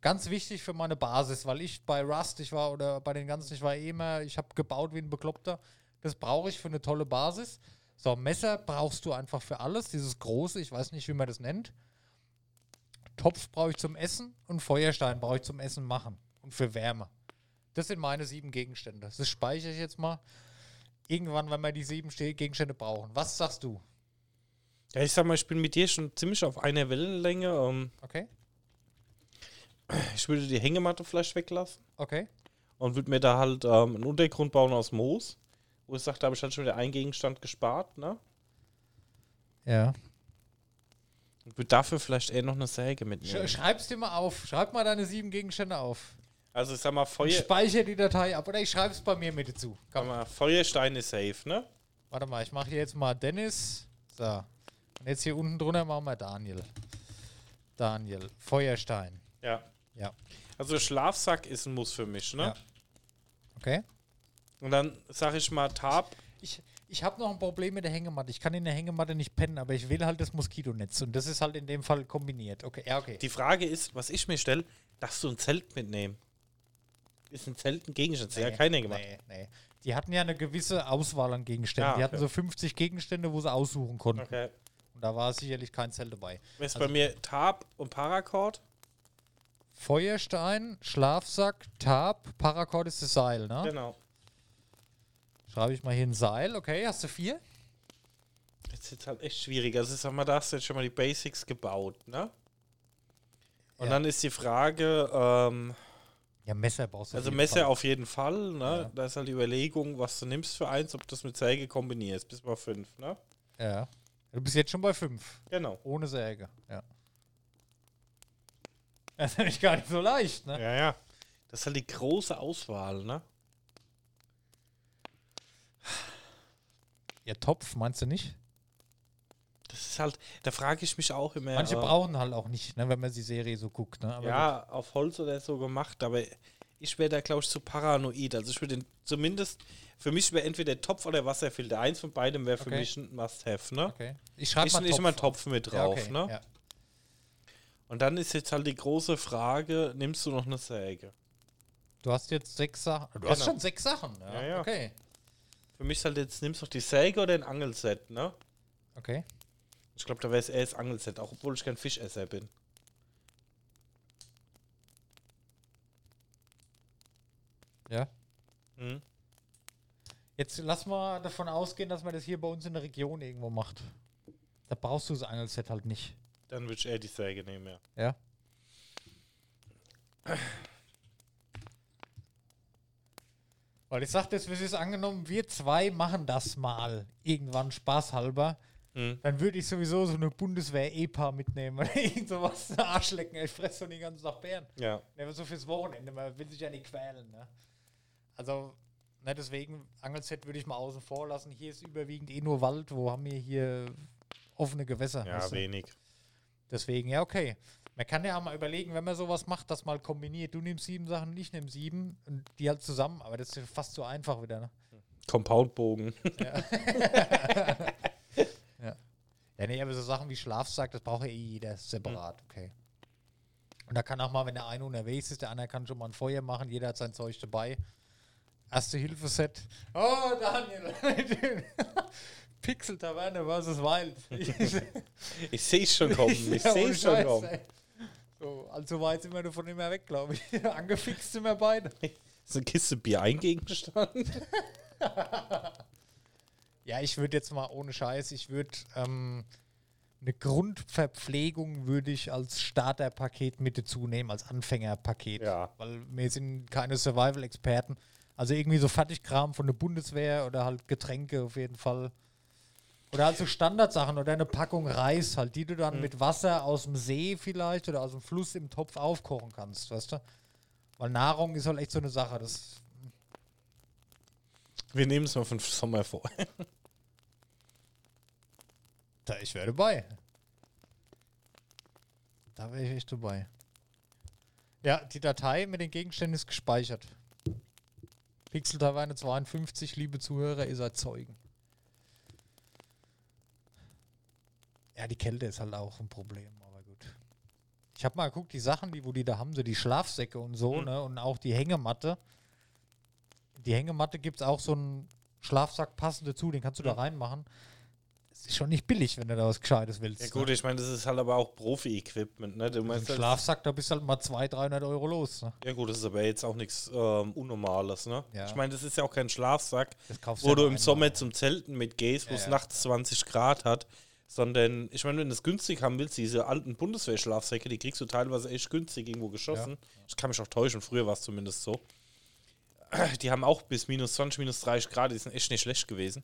Ganz wichtig für meine Basis, weil ich bei Rust, ich war oder bei den ganzen, ich war eh immer, ich habe gebaut wie ein Bekloppter. Das brauche ich für eine tolle Basis. So, Messer brauchst du einfach für alles. Dieses große, ich weiß nicht, wie man das nennt. Topf brauche ich zum Essen und Feuerstein brauche ich zum Essen machen und für Wärme. Das sind meine sieben Gegenstände. Das speichere ich jetzt mal. Irgendwann, wenn wir die sieben Gegenstände brauchen. Was sagst du? Ja, ich sag mal, ich bin mit dir schon ziemlich auf einer Wellenlänge. Ähm, Okay? ich würde die Hängematte vielleicht weglassen Okay? und würde mir da halt ähm, einen Untergrund bauen aus Moos. Wo ich sage, da habe ich halt schon wieder einen Gegenstand gespart, ne? Ja. Ich würde dafür vielleicht eher noch eine Säge Sch mitnehmen. schreib's dir mal auf. Schreib mal deine sieben Gegenstände auf. Also ich sag mal, Feuer, speicher die Datei ab. Oder ich schreib's bei mir mit dazu. sag Komm, mal, Feuerstein ist safe, ne? warte mal, ich mache hier jetzt mal Dennis. So. Und jetzt hier unten drunter machen wir Daniel. Daniel. Feuerstein. Ja. Ja. Also Schlafsack ist ein Muss für mich, ne? Ja. Okay. Und dann sag ich mal Tab. Ich, ich habe noch ein Problem mit der Hängematte. Ich kann in der Hängematte nicht pennen, aber ich will halt das Moskitonetz. Und das ist halt in dem Fall kombiniert. Okay, ja, okay. Die Frage ist, was ich mir stelle, darfst du ein Zelt mitnehmen? Ist ein Zelt ein Gegenstand? Ja, keine gemacht. Nee, nee. Die hatten ja eine gewisse Auswahl an Gegenständen. Ja, Die hatten so 50 Gegenstände, wo sie aussuchen konnten. Okay. Und da war sicherlich kein Zelt dabei. Ist Also- bei mir Tab und Paracord. Feuerstein, Schlafsack, Tab, Paracord ist das Seil, ne? Genau. Schreibe ich mal hier ein Seil. Okay, hast du vier? Jetzt ist jetzt halt echt schwierig. Also sag mal, da hast du jetzt schon mal die Basics gebaut, ne? Und Ja. dann ist die Frage, ähm, Ja, Messer brauchst du. auf also jeden Messer Fall. auf jeden Fall, ne? Ja. Da ist halt die Überlegung, was du nimmst für eins, ob du das mit Säge kombinierst, bis bei fünf, ne? Ja. Du bist jetzt schon bei fünf. Genau. Ohne Säge. Ja. [LAUGHS] Das ist nämlich gar nicht so leicht, ne? Ja, ja. Das ist halt die große Auswahl, ne? Ja, Topf, meinst du nicht? Das ist halt, da frage ich mich auch immer. Manche äh, brauchen halt auch nicht, ne, wenn man die Serie so guckt, ne? Ja, auf Holz oder so gemacht, aber ich wäre da, glaube ich, zu paranoid. Also ich würde zumindest, für mich wäre entweder der Topf oder Wasserfilter. Eins von beidem wäre für Okay. mich ein Must-Have, ne? Okay. Ich schreibe Ich mal Topf. mal einen Topf mit Ja, drauf, okay. ne? Ja. Und dann ist jetzt halt die große Frage, nimmst du noch eine Säge? Du hast jetzt sechs Sachen. Du hast Genau. schon sechs Sachen. Ja, Ja, ja. Okay. Für mich ist halt jetzt, nimmst du noch die Säge oder ein Angelset, ne? Okay. Ich glaube, da wäre es eher das Angelset, auch obwohl ich kein Fischesser bin. Ja. Mhm. Jetzt lass mal davon ausgehen, dass man das hier bei uns in der Region irgendwo macht. Da brauchst du das Angelset halt nicht. Dann würde ich eher die Säge nehmen, ja. Ja. Weil ich sagte, es ist angenommen, wir zwei machen das mal irgendwann spaßhalber. Mhm. Dann würde ich sowieso so eine Bundeswehr-EPA mitnehmen oder [LAUGHS] irgend sowas. [LAUGHS] Arschlecken, ich fresse doch den ganzen Tag Bären. Ja. Ne, so fürs Wochenende, man will sich ja nicht quälen. Ne? Also, ne, deswegen, Angelset würde ich mal außen vor lassen. Hier ist überwiegend eh nur Wald, wo haben wir hier offene Gewässer. Ja, weißt du? wenig. Deswegen, ja, okay. Man kann ja auch mal überlegen, wenn man sowas macht, das mal kombiniert. Du nimmst sieben Sachen, ich nehme sieben und die halt zusammen. Aber das ist ja fast so einfach wieder, ne? Compoundbogen. Ja, [LAUGHS] nee, aber so Sachen wie Schlafsack, das braucht ja eh jeder separat, okay. Und da kann auch mal, wenn der eine unterwegs ist, der andere kann schon mal ein Feuer machen, jeder hat sein Zeug dabei. Erste Hilfeset. Oh, Daniel! [LAUGHS] Pixel-Taverne versus Wild. [LAUGHS] Ich sehe es schon kommen. [LAUGHS] Ich Ja, sehe es schon kommen. So, allzu weit sind wir davon immer weg, glaube ich. Angefixt sind wir beide. Ist eine Kiste Bier ein Gegenstand? Ja, ich würde jetzt mal ohne Scheiß, ich würde ähm, eine Grundverpflegung würde ich als Starterpaket mit dazu nehmen, als Anfängerpaket. Ja. Weil wir sind keine Survival-Experten. Also irgendwie so Fertigkram von der Bundeswehr oder halt Getränke auf jeden Fall. Oder halt so Standardsachen oder eine Packung Reis halt, die du dann mit Wasser aus dem See vielleicht oder aus dem Fluss im Topf aufkochen kannst, weißt du? Weil Nahrung ist halt echt so eine Sache. Das Wir nehmen es mal von Sommer vor. [LAUGHS] Da, ich wäre dabei. Da wäre ich echt dabei. Ja, die Datei mit den Gegenständen ist gespeichert. Pixel Taverne 52, liebe Zuhörer, ihr seid Zeugen. Ja, die Kälte ist halt auch ein Problem, aber gut. Ich habe mal geguckt, die Sachen, die, wo die da haben, so die Schlafsäcke und so, Mhm. ne, und auch die Hängematte. Die Hängematte gibt es auch so einen Schlafsack passend dazu, den kannst du da Mhm. reinmachen. Ist schon nicht billig, wenn du da was Gescheites willst. Ja gut, ne? ich meine, das ist halt aber auch Profi-Equipment, ne? Du Ein meinst, halt- Schlafsack, da bist du halt mal 200, 300 Euro los. Ne? ja gut, das ist aber jetzt auch nichts ähm, Unnormales, ne? Ja. Ich meine, das ist ja auch kein Schlafsack, wo ja du im. Sommer zum Zelten mitgehst, wo es ja. nachts 20 Grad hat, sondern, ich meine, wenn du es günstig haben willst, diese alten Bundeswehr-Schlafsäcke, die kriegst du teilweise echt günstig irgendwo geschossen. Ich kann mich auch täuschen, früher war es zumindest so. Die haben auch bis minus 20, minus 30 Grad, die sind echt nicht schlecht gewesen.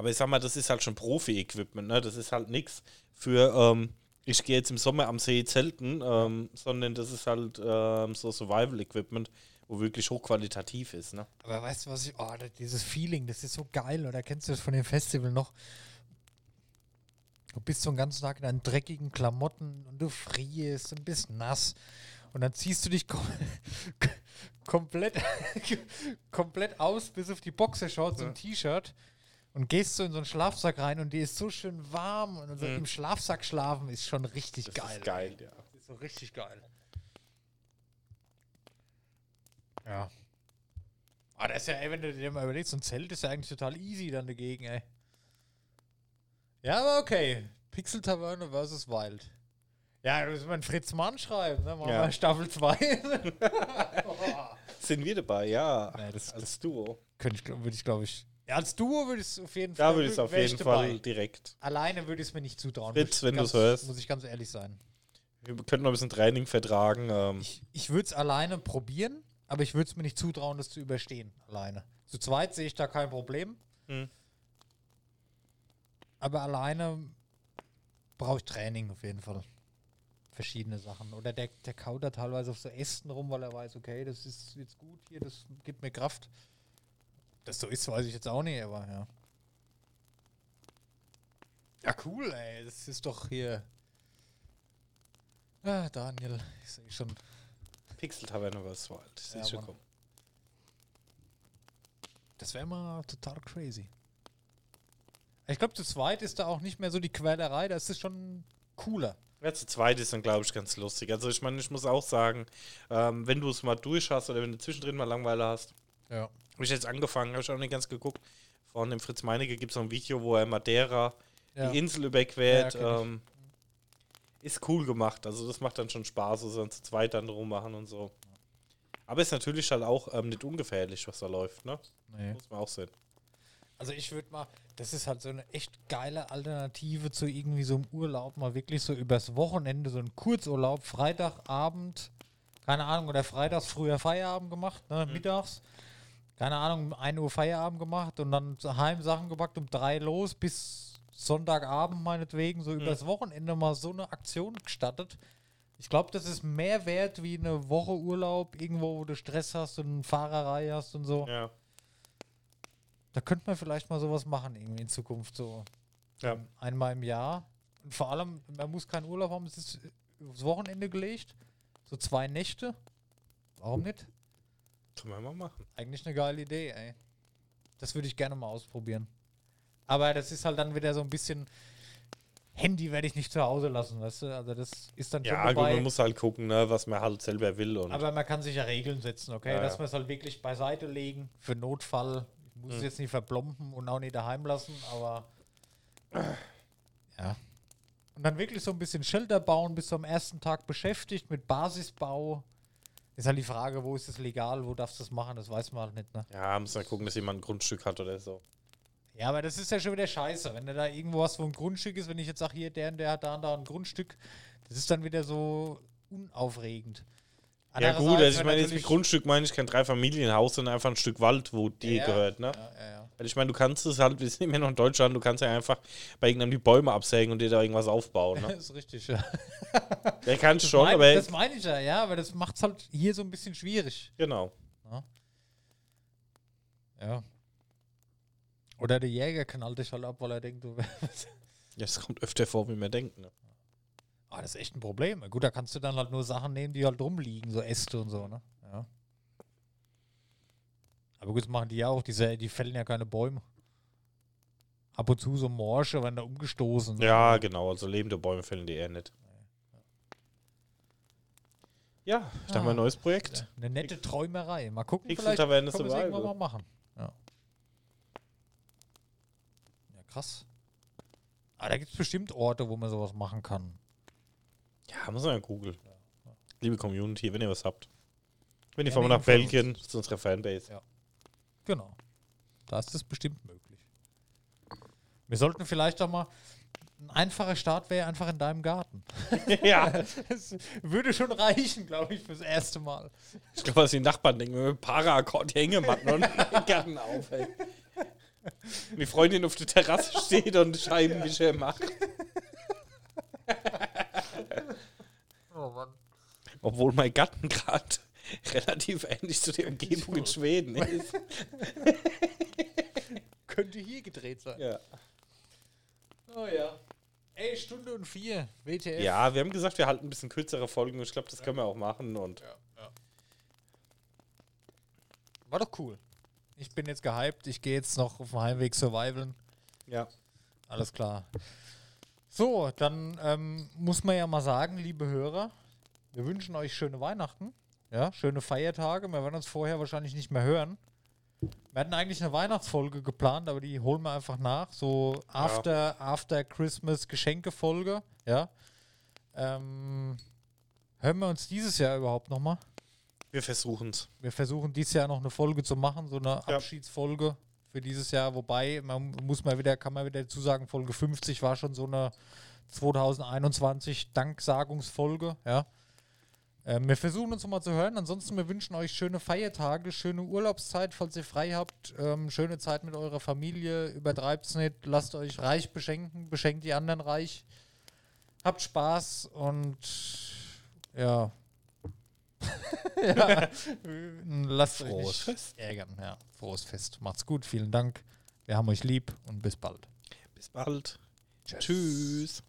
Aber ich sag mal, das ist halt schon Profi-Equipment, ne? Das ist halt nichts für, ähm, ich gehe jetzt im Sommer am See zelten, ähm, sondern das ist halt ähm, so Survival-Equipment, wo wirklich hochqualitativ ist, ne? Aber weißt du, was ich. Oh, dieses Feeling, das ist so geil. Oder kennst du das von dem Festival noch? Du bist so den ganzen Tag in deinen dreckigen Klamotten und du frierst und bist nass. Und dann ziehst du dich kom [LAUGHS] komplett, [LAUGHS] komplett aus, bis auf die Boxershorts und T-Shirt und gehst so in so einen Schlafsack rein und die ist so schön warm und so Mhm. im Schlafsack schlafen ist schon richtig Das geil. ist geil, ja. Ist so richtig geil. Ja. Aber das ist ja, ey, wenn du dir mal überlegst, so ein Zelt ist ja eigentlich total easy dann dagegen, ey. Ja, aber okay. Pixel Taverne versus Wild. Ja, da müssen wir einen Fritz Mann schreiben, ne? Machen Ja. wir Staffel 2. [LAUGHS] Sind wir dabei, ja. Nee, das- als Duo. Könnte ich, würde ich, glaube ich. Ja, als Duo würde ich es auf jeden Da Fall. würde ich es auf jeden dabei. Fall direkt. Alleine würde ich es mir nicht zutrauen. Fritz, wenn ganz- du's hörst. Muss ich ganz ehrlich sein. Wir könnten noch ein bisschen Training vertragen. Ähm, Ich, ich würde es alleine probieren, aber ich würde es mir nicht zutrauen, das zu überstehen. Alleine. Zu zweit sehe ich da kein Problem. Hm. Aber alleine brauche ich Training auf jeden Fall. Verschiedene Sachen. Oder der, der kaut da teilweise auf so Ästen rum, weil er weiß, okay, das ist jetzt gut hier, das gibt mir Kraft. Das so ist, weiß ich jetzt auch nicht, aber ja. Ja, cool, ey. Das ist doch hier. Ah, Daniel, ich sehe schon. Pixel Taverne vs. Wild. Das Ja, ist schon Mann. kommen. Das wäre mal total crazy. Ich glaube, zu zweit ist da auch nicht mehr so die Quälerei, da ist schon cooler. Ja, zu zweit ist dann, glaube ich, ganz lustig. Also ich meine, ich muss auch sagen, ähm, wenn du es mal durch hast oder wenn du zwischendrin mal Langeweile hast, Ja. Habe ich jetzt angefangen, habe ich auch nicht ganz geguckt. Von dem Fritz Meinecke gibt es so ein Video, wo er Madeira Ja. die Insel überquert. Ja, ähm, ist cool gemacht. Also das macht dann schon Spaß, so dann zu zweit dann rummachen und so. Aber ist natürlich halt auch ähm, nicht ungefährlich, was da läuft, ne? Nee. Muss man auch sehen. Also ich würde mal, das ist halt so eine echt geile Alternative zu irgendwie so einem Urlaub, mal wirklich so übers Wochenende, so ein Kurzurlaub, Freitagabend, keine Ahnung, oder freitags früher Feierabend gemacht, ne, mittags, keine Ahnung, um 1 Uhr Feierabend gemacht und dann zu Heim Sachen gepackt, um drei los bis Sonntagabend meinetwegen, so übers Wochenende mal so eine Aktion gestattet. Ich glaube, das ist mehr wert wie eine Woche Urlaub, irgendwo, wo du Stress hast und Fahrerei hast und so. Ja. Da könnte man vielleicht mal sowas machen, irgendwie in Zukunft so. Ja. Einmal im Jahr. Und vor allem, man muss keinen Urlaub haben, es ist aufs Wochenende gelegt. So zwei Nächte. Warum nicht? Können wir mal machen. Eigentlich eine geile Idee, ey. Das würde ich gerne mal ausprobieren. Aber das ist halt dann wieder so ein bisschen. Handy werde ich nicht zu Hause lassen, weißt du? Also das ist dann schon Ja, gut, man muss halt gucken, ne, was man halt selber will. Und Aber man kann sich ja Regeln setzen, okay? Ja, Dass ja. wir es halt wirklich beiseite legen für Notfall. Ich muss es Hm. jetzt nicht verplomben und auch nicht daheim lassen, aber ja. Und dann wirklich so ein bisschen Shelter bauen, bis zum ersten Tag beschäftigt mit Basisbau. Ist halt die Frage, wo ist es legal, wo darfst du das machen, das weiß man halt nicht, ne? ja, muss man gucken, dass jemand ein Grundstück hat oder so. Ja, aber das ist ja schon wieder scheiße, wenn du da irgendwo hast, wo ein Grundstück ist, wenn ich jetzt sage, hier, der und der hat da und da ein Grundstück, das ist dann wieder so unaufregend. Ja, gut, also ich meine, jetzt mit Grundstück meine ich kein Dreifamilienhaus, sondern einfach ein Stück Wald, wo dir Ja, gehört, ne? Ja, ja, ja. Weil ich meine, du kannst es halt, [LAUGHS] wir sind immer noch in Deutschland, du kannst ja einfach bei irgendeinem die Bäume absägen und dir da irgendwas aufbauen, ne? Das [LAUGHS] ist richtig, ja. [LAUGHS] Der kann Das schon, mein- aber das meine ich ja, ja, aber das macht es halt hier so ein bisschen schwierig. genau. Ja. Oder der Jäger knallt dich halt ab, weil er denkt, du Ja, das kommt öfter vor, wie man denkt, ne? Ah, das ist echt ein Problem. Gut, da kannst du dann halt nur Sachen nehmen, die halt rumliegen, so Äste und so, ne? Ja. Aber gut, das machen die ja auch, diese, die fällen ja keine Bäume. Ab und zu so Morsche werden da umgestoßen. Ja, genau, also lebende Bäume fällen die eher nicht. Ja, ich dachte mal, Ah. ein neues Projekt. Eine nette Träumerei. Mal gucken, Pixel vielleicht können wir es irgendwann mal machen. Ja. ja, krass. Aber da gibt es bestimmt Orte, wo man sowas machen kann. Ja, muss man ja googeln. Liebe Community, wenn ihr was habt. Wenn ihr Gerne fahren wir nach. Belgien, das ist unsere Fanbase. Ja. Genau. Da ist es bestimmt möglich. Wir sollten vielleicht auch mal. Ein einfacher Start wäre einfach in deinem Garten. [LAUGHS] ja. Das würde schon reichen, glaube ich, fürs erste Mal. Ich glaube, was die Nachbarn denken, wenn wir Para-Akkord Hängematten und [LAUGHS] den Garten auf, ey. die Freundin auf der Terrasse [LAUGHS] steht und Scheibenwischer macht. Oh Mann. Obwohl mein Gatten gerade [LAUGHS] relativ ähnlich zu der Umgebung in Schweden ist. [LAUGHS] Könnte hier gedreht sein. Ja. Oh ja. Ey, Stunde und vier. WTF. ja, wir haben gesagt, wir halten ein bisschen kürzere Folgen ich glaube, das können wir auch machen. Und War doch cool. Ich bin jetzt gehypt. Ich gehe jetzt noch auf dem Heimweg survivalen. ja, Alles klar. So, dann ähm, muss man ja mal sagen, liebe Hörer, wir wünschen euch schöne Weihnachten. Ja, schöne Feiertage. Wir werden uns vorher wahrscheinlich nicht mehr hören. Wir hatten eigentlich eine Weihnachtsfolge geplant, aber die holen wir einfach nach. So After, After Christmas Geschenkefolge. Ja. Ähm, hören wir uns dieses Jahr überhaupt nochmal? wir versuchen es. Wir versuchen dieses Jahr noch eine Folge zu machen, so eine Ja. Abschiedsfolge für dieses Jahr. Wobei, man muss mal wieder, kann man wieder dazu sagen, Folge 50 war schon so eine 2021 Danksagungsfolge, ja. Ähm, wir versuchen uns nochmal zu hören. Ansonsten, wir wünschen euch schöne Feiertage, schöne Urlaubszeit, falls ihr frei habt. Ähm, schöne Zeit mit eurer Familie. Übertreibt's nicht. Lasst euch reich beschenken. Beschenkt die anderen reich. Habt Spaß und ja. [LAUGHS] ja. Lasst euch Frohes nicht Fest. ärgern. Ja. Frohes Fest. Macht's gut. Vielen Dank. Wir haben euch lieb und bis bald. Bis bald. Tschüss.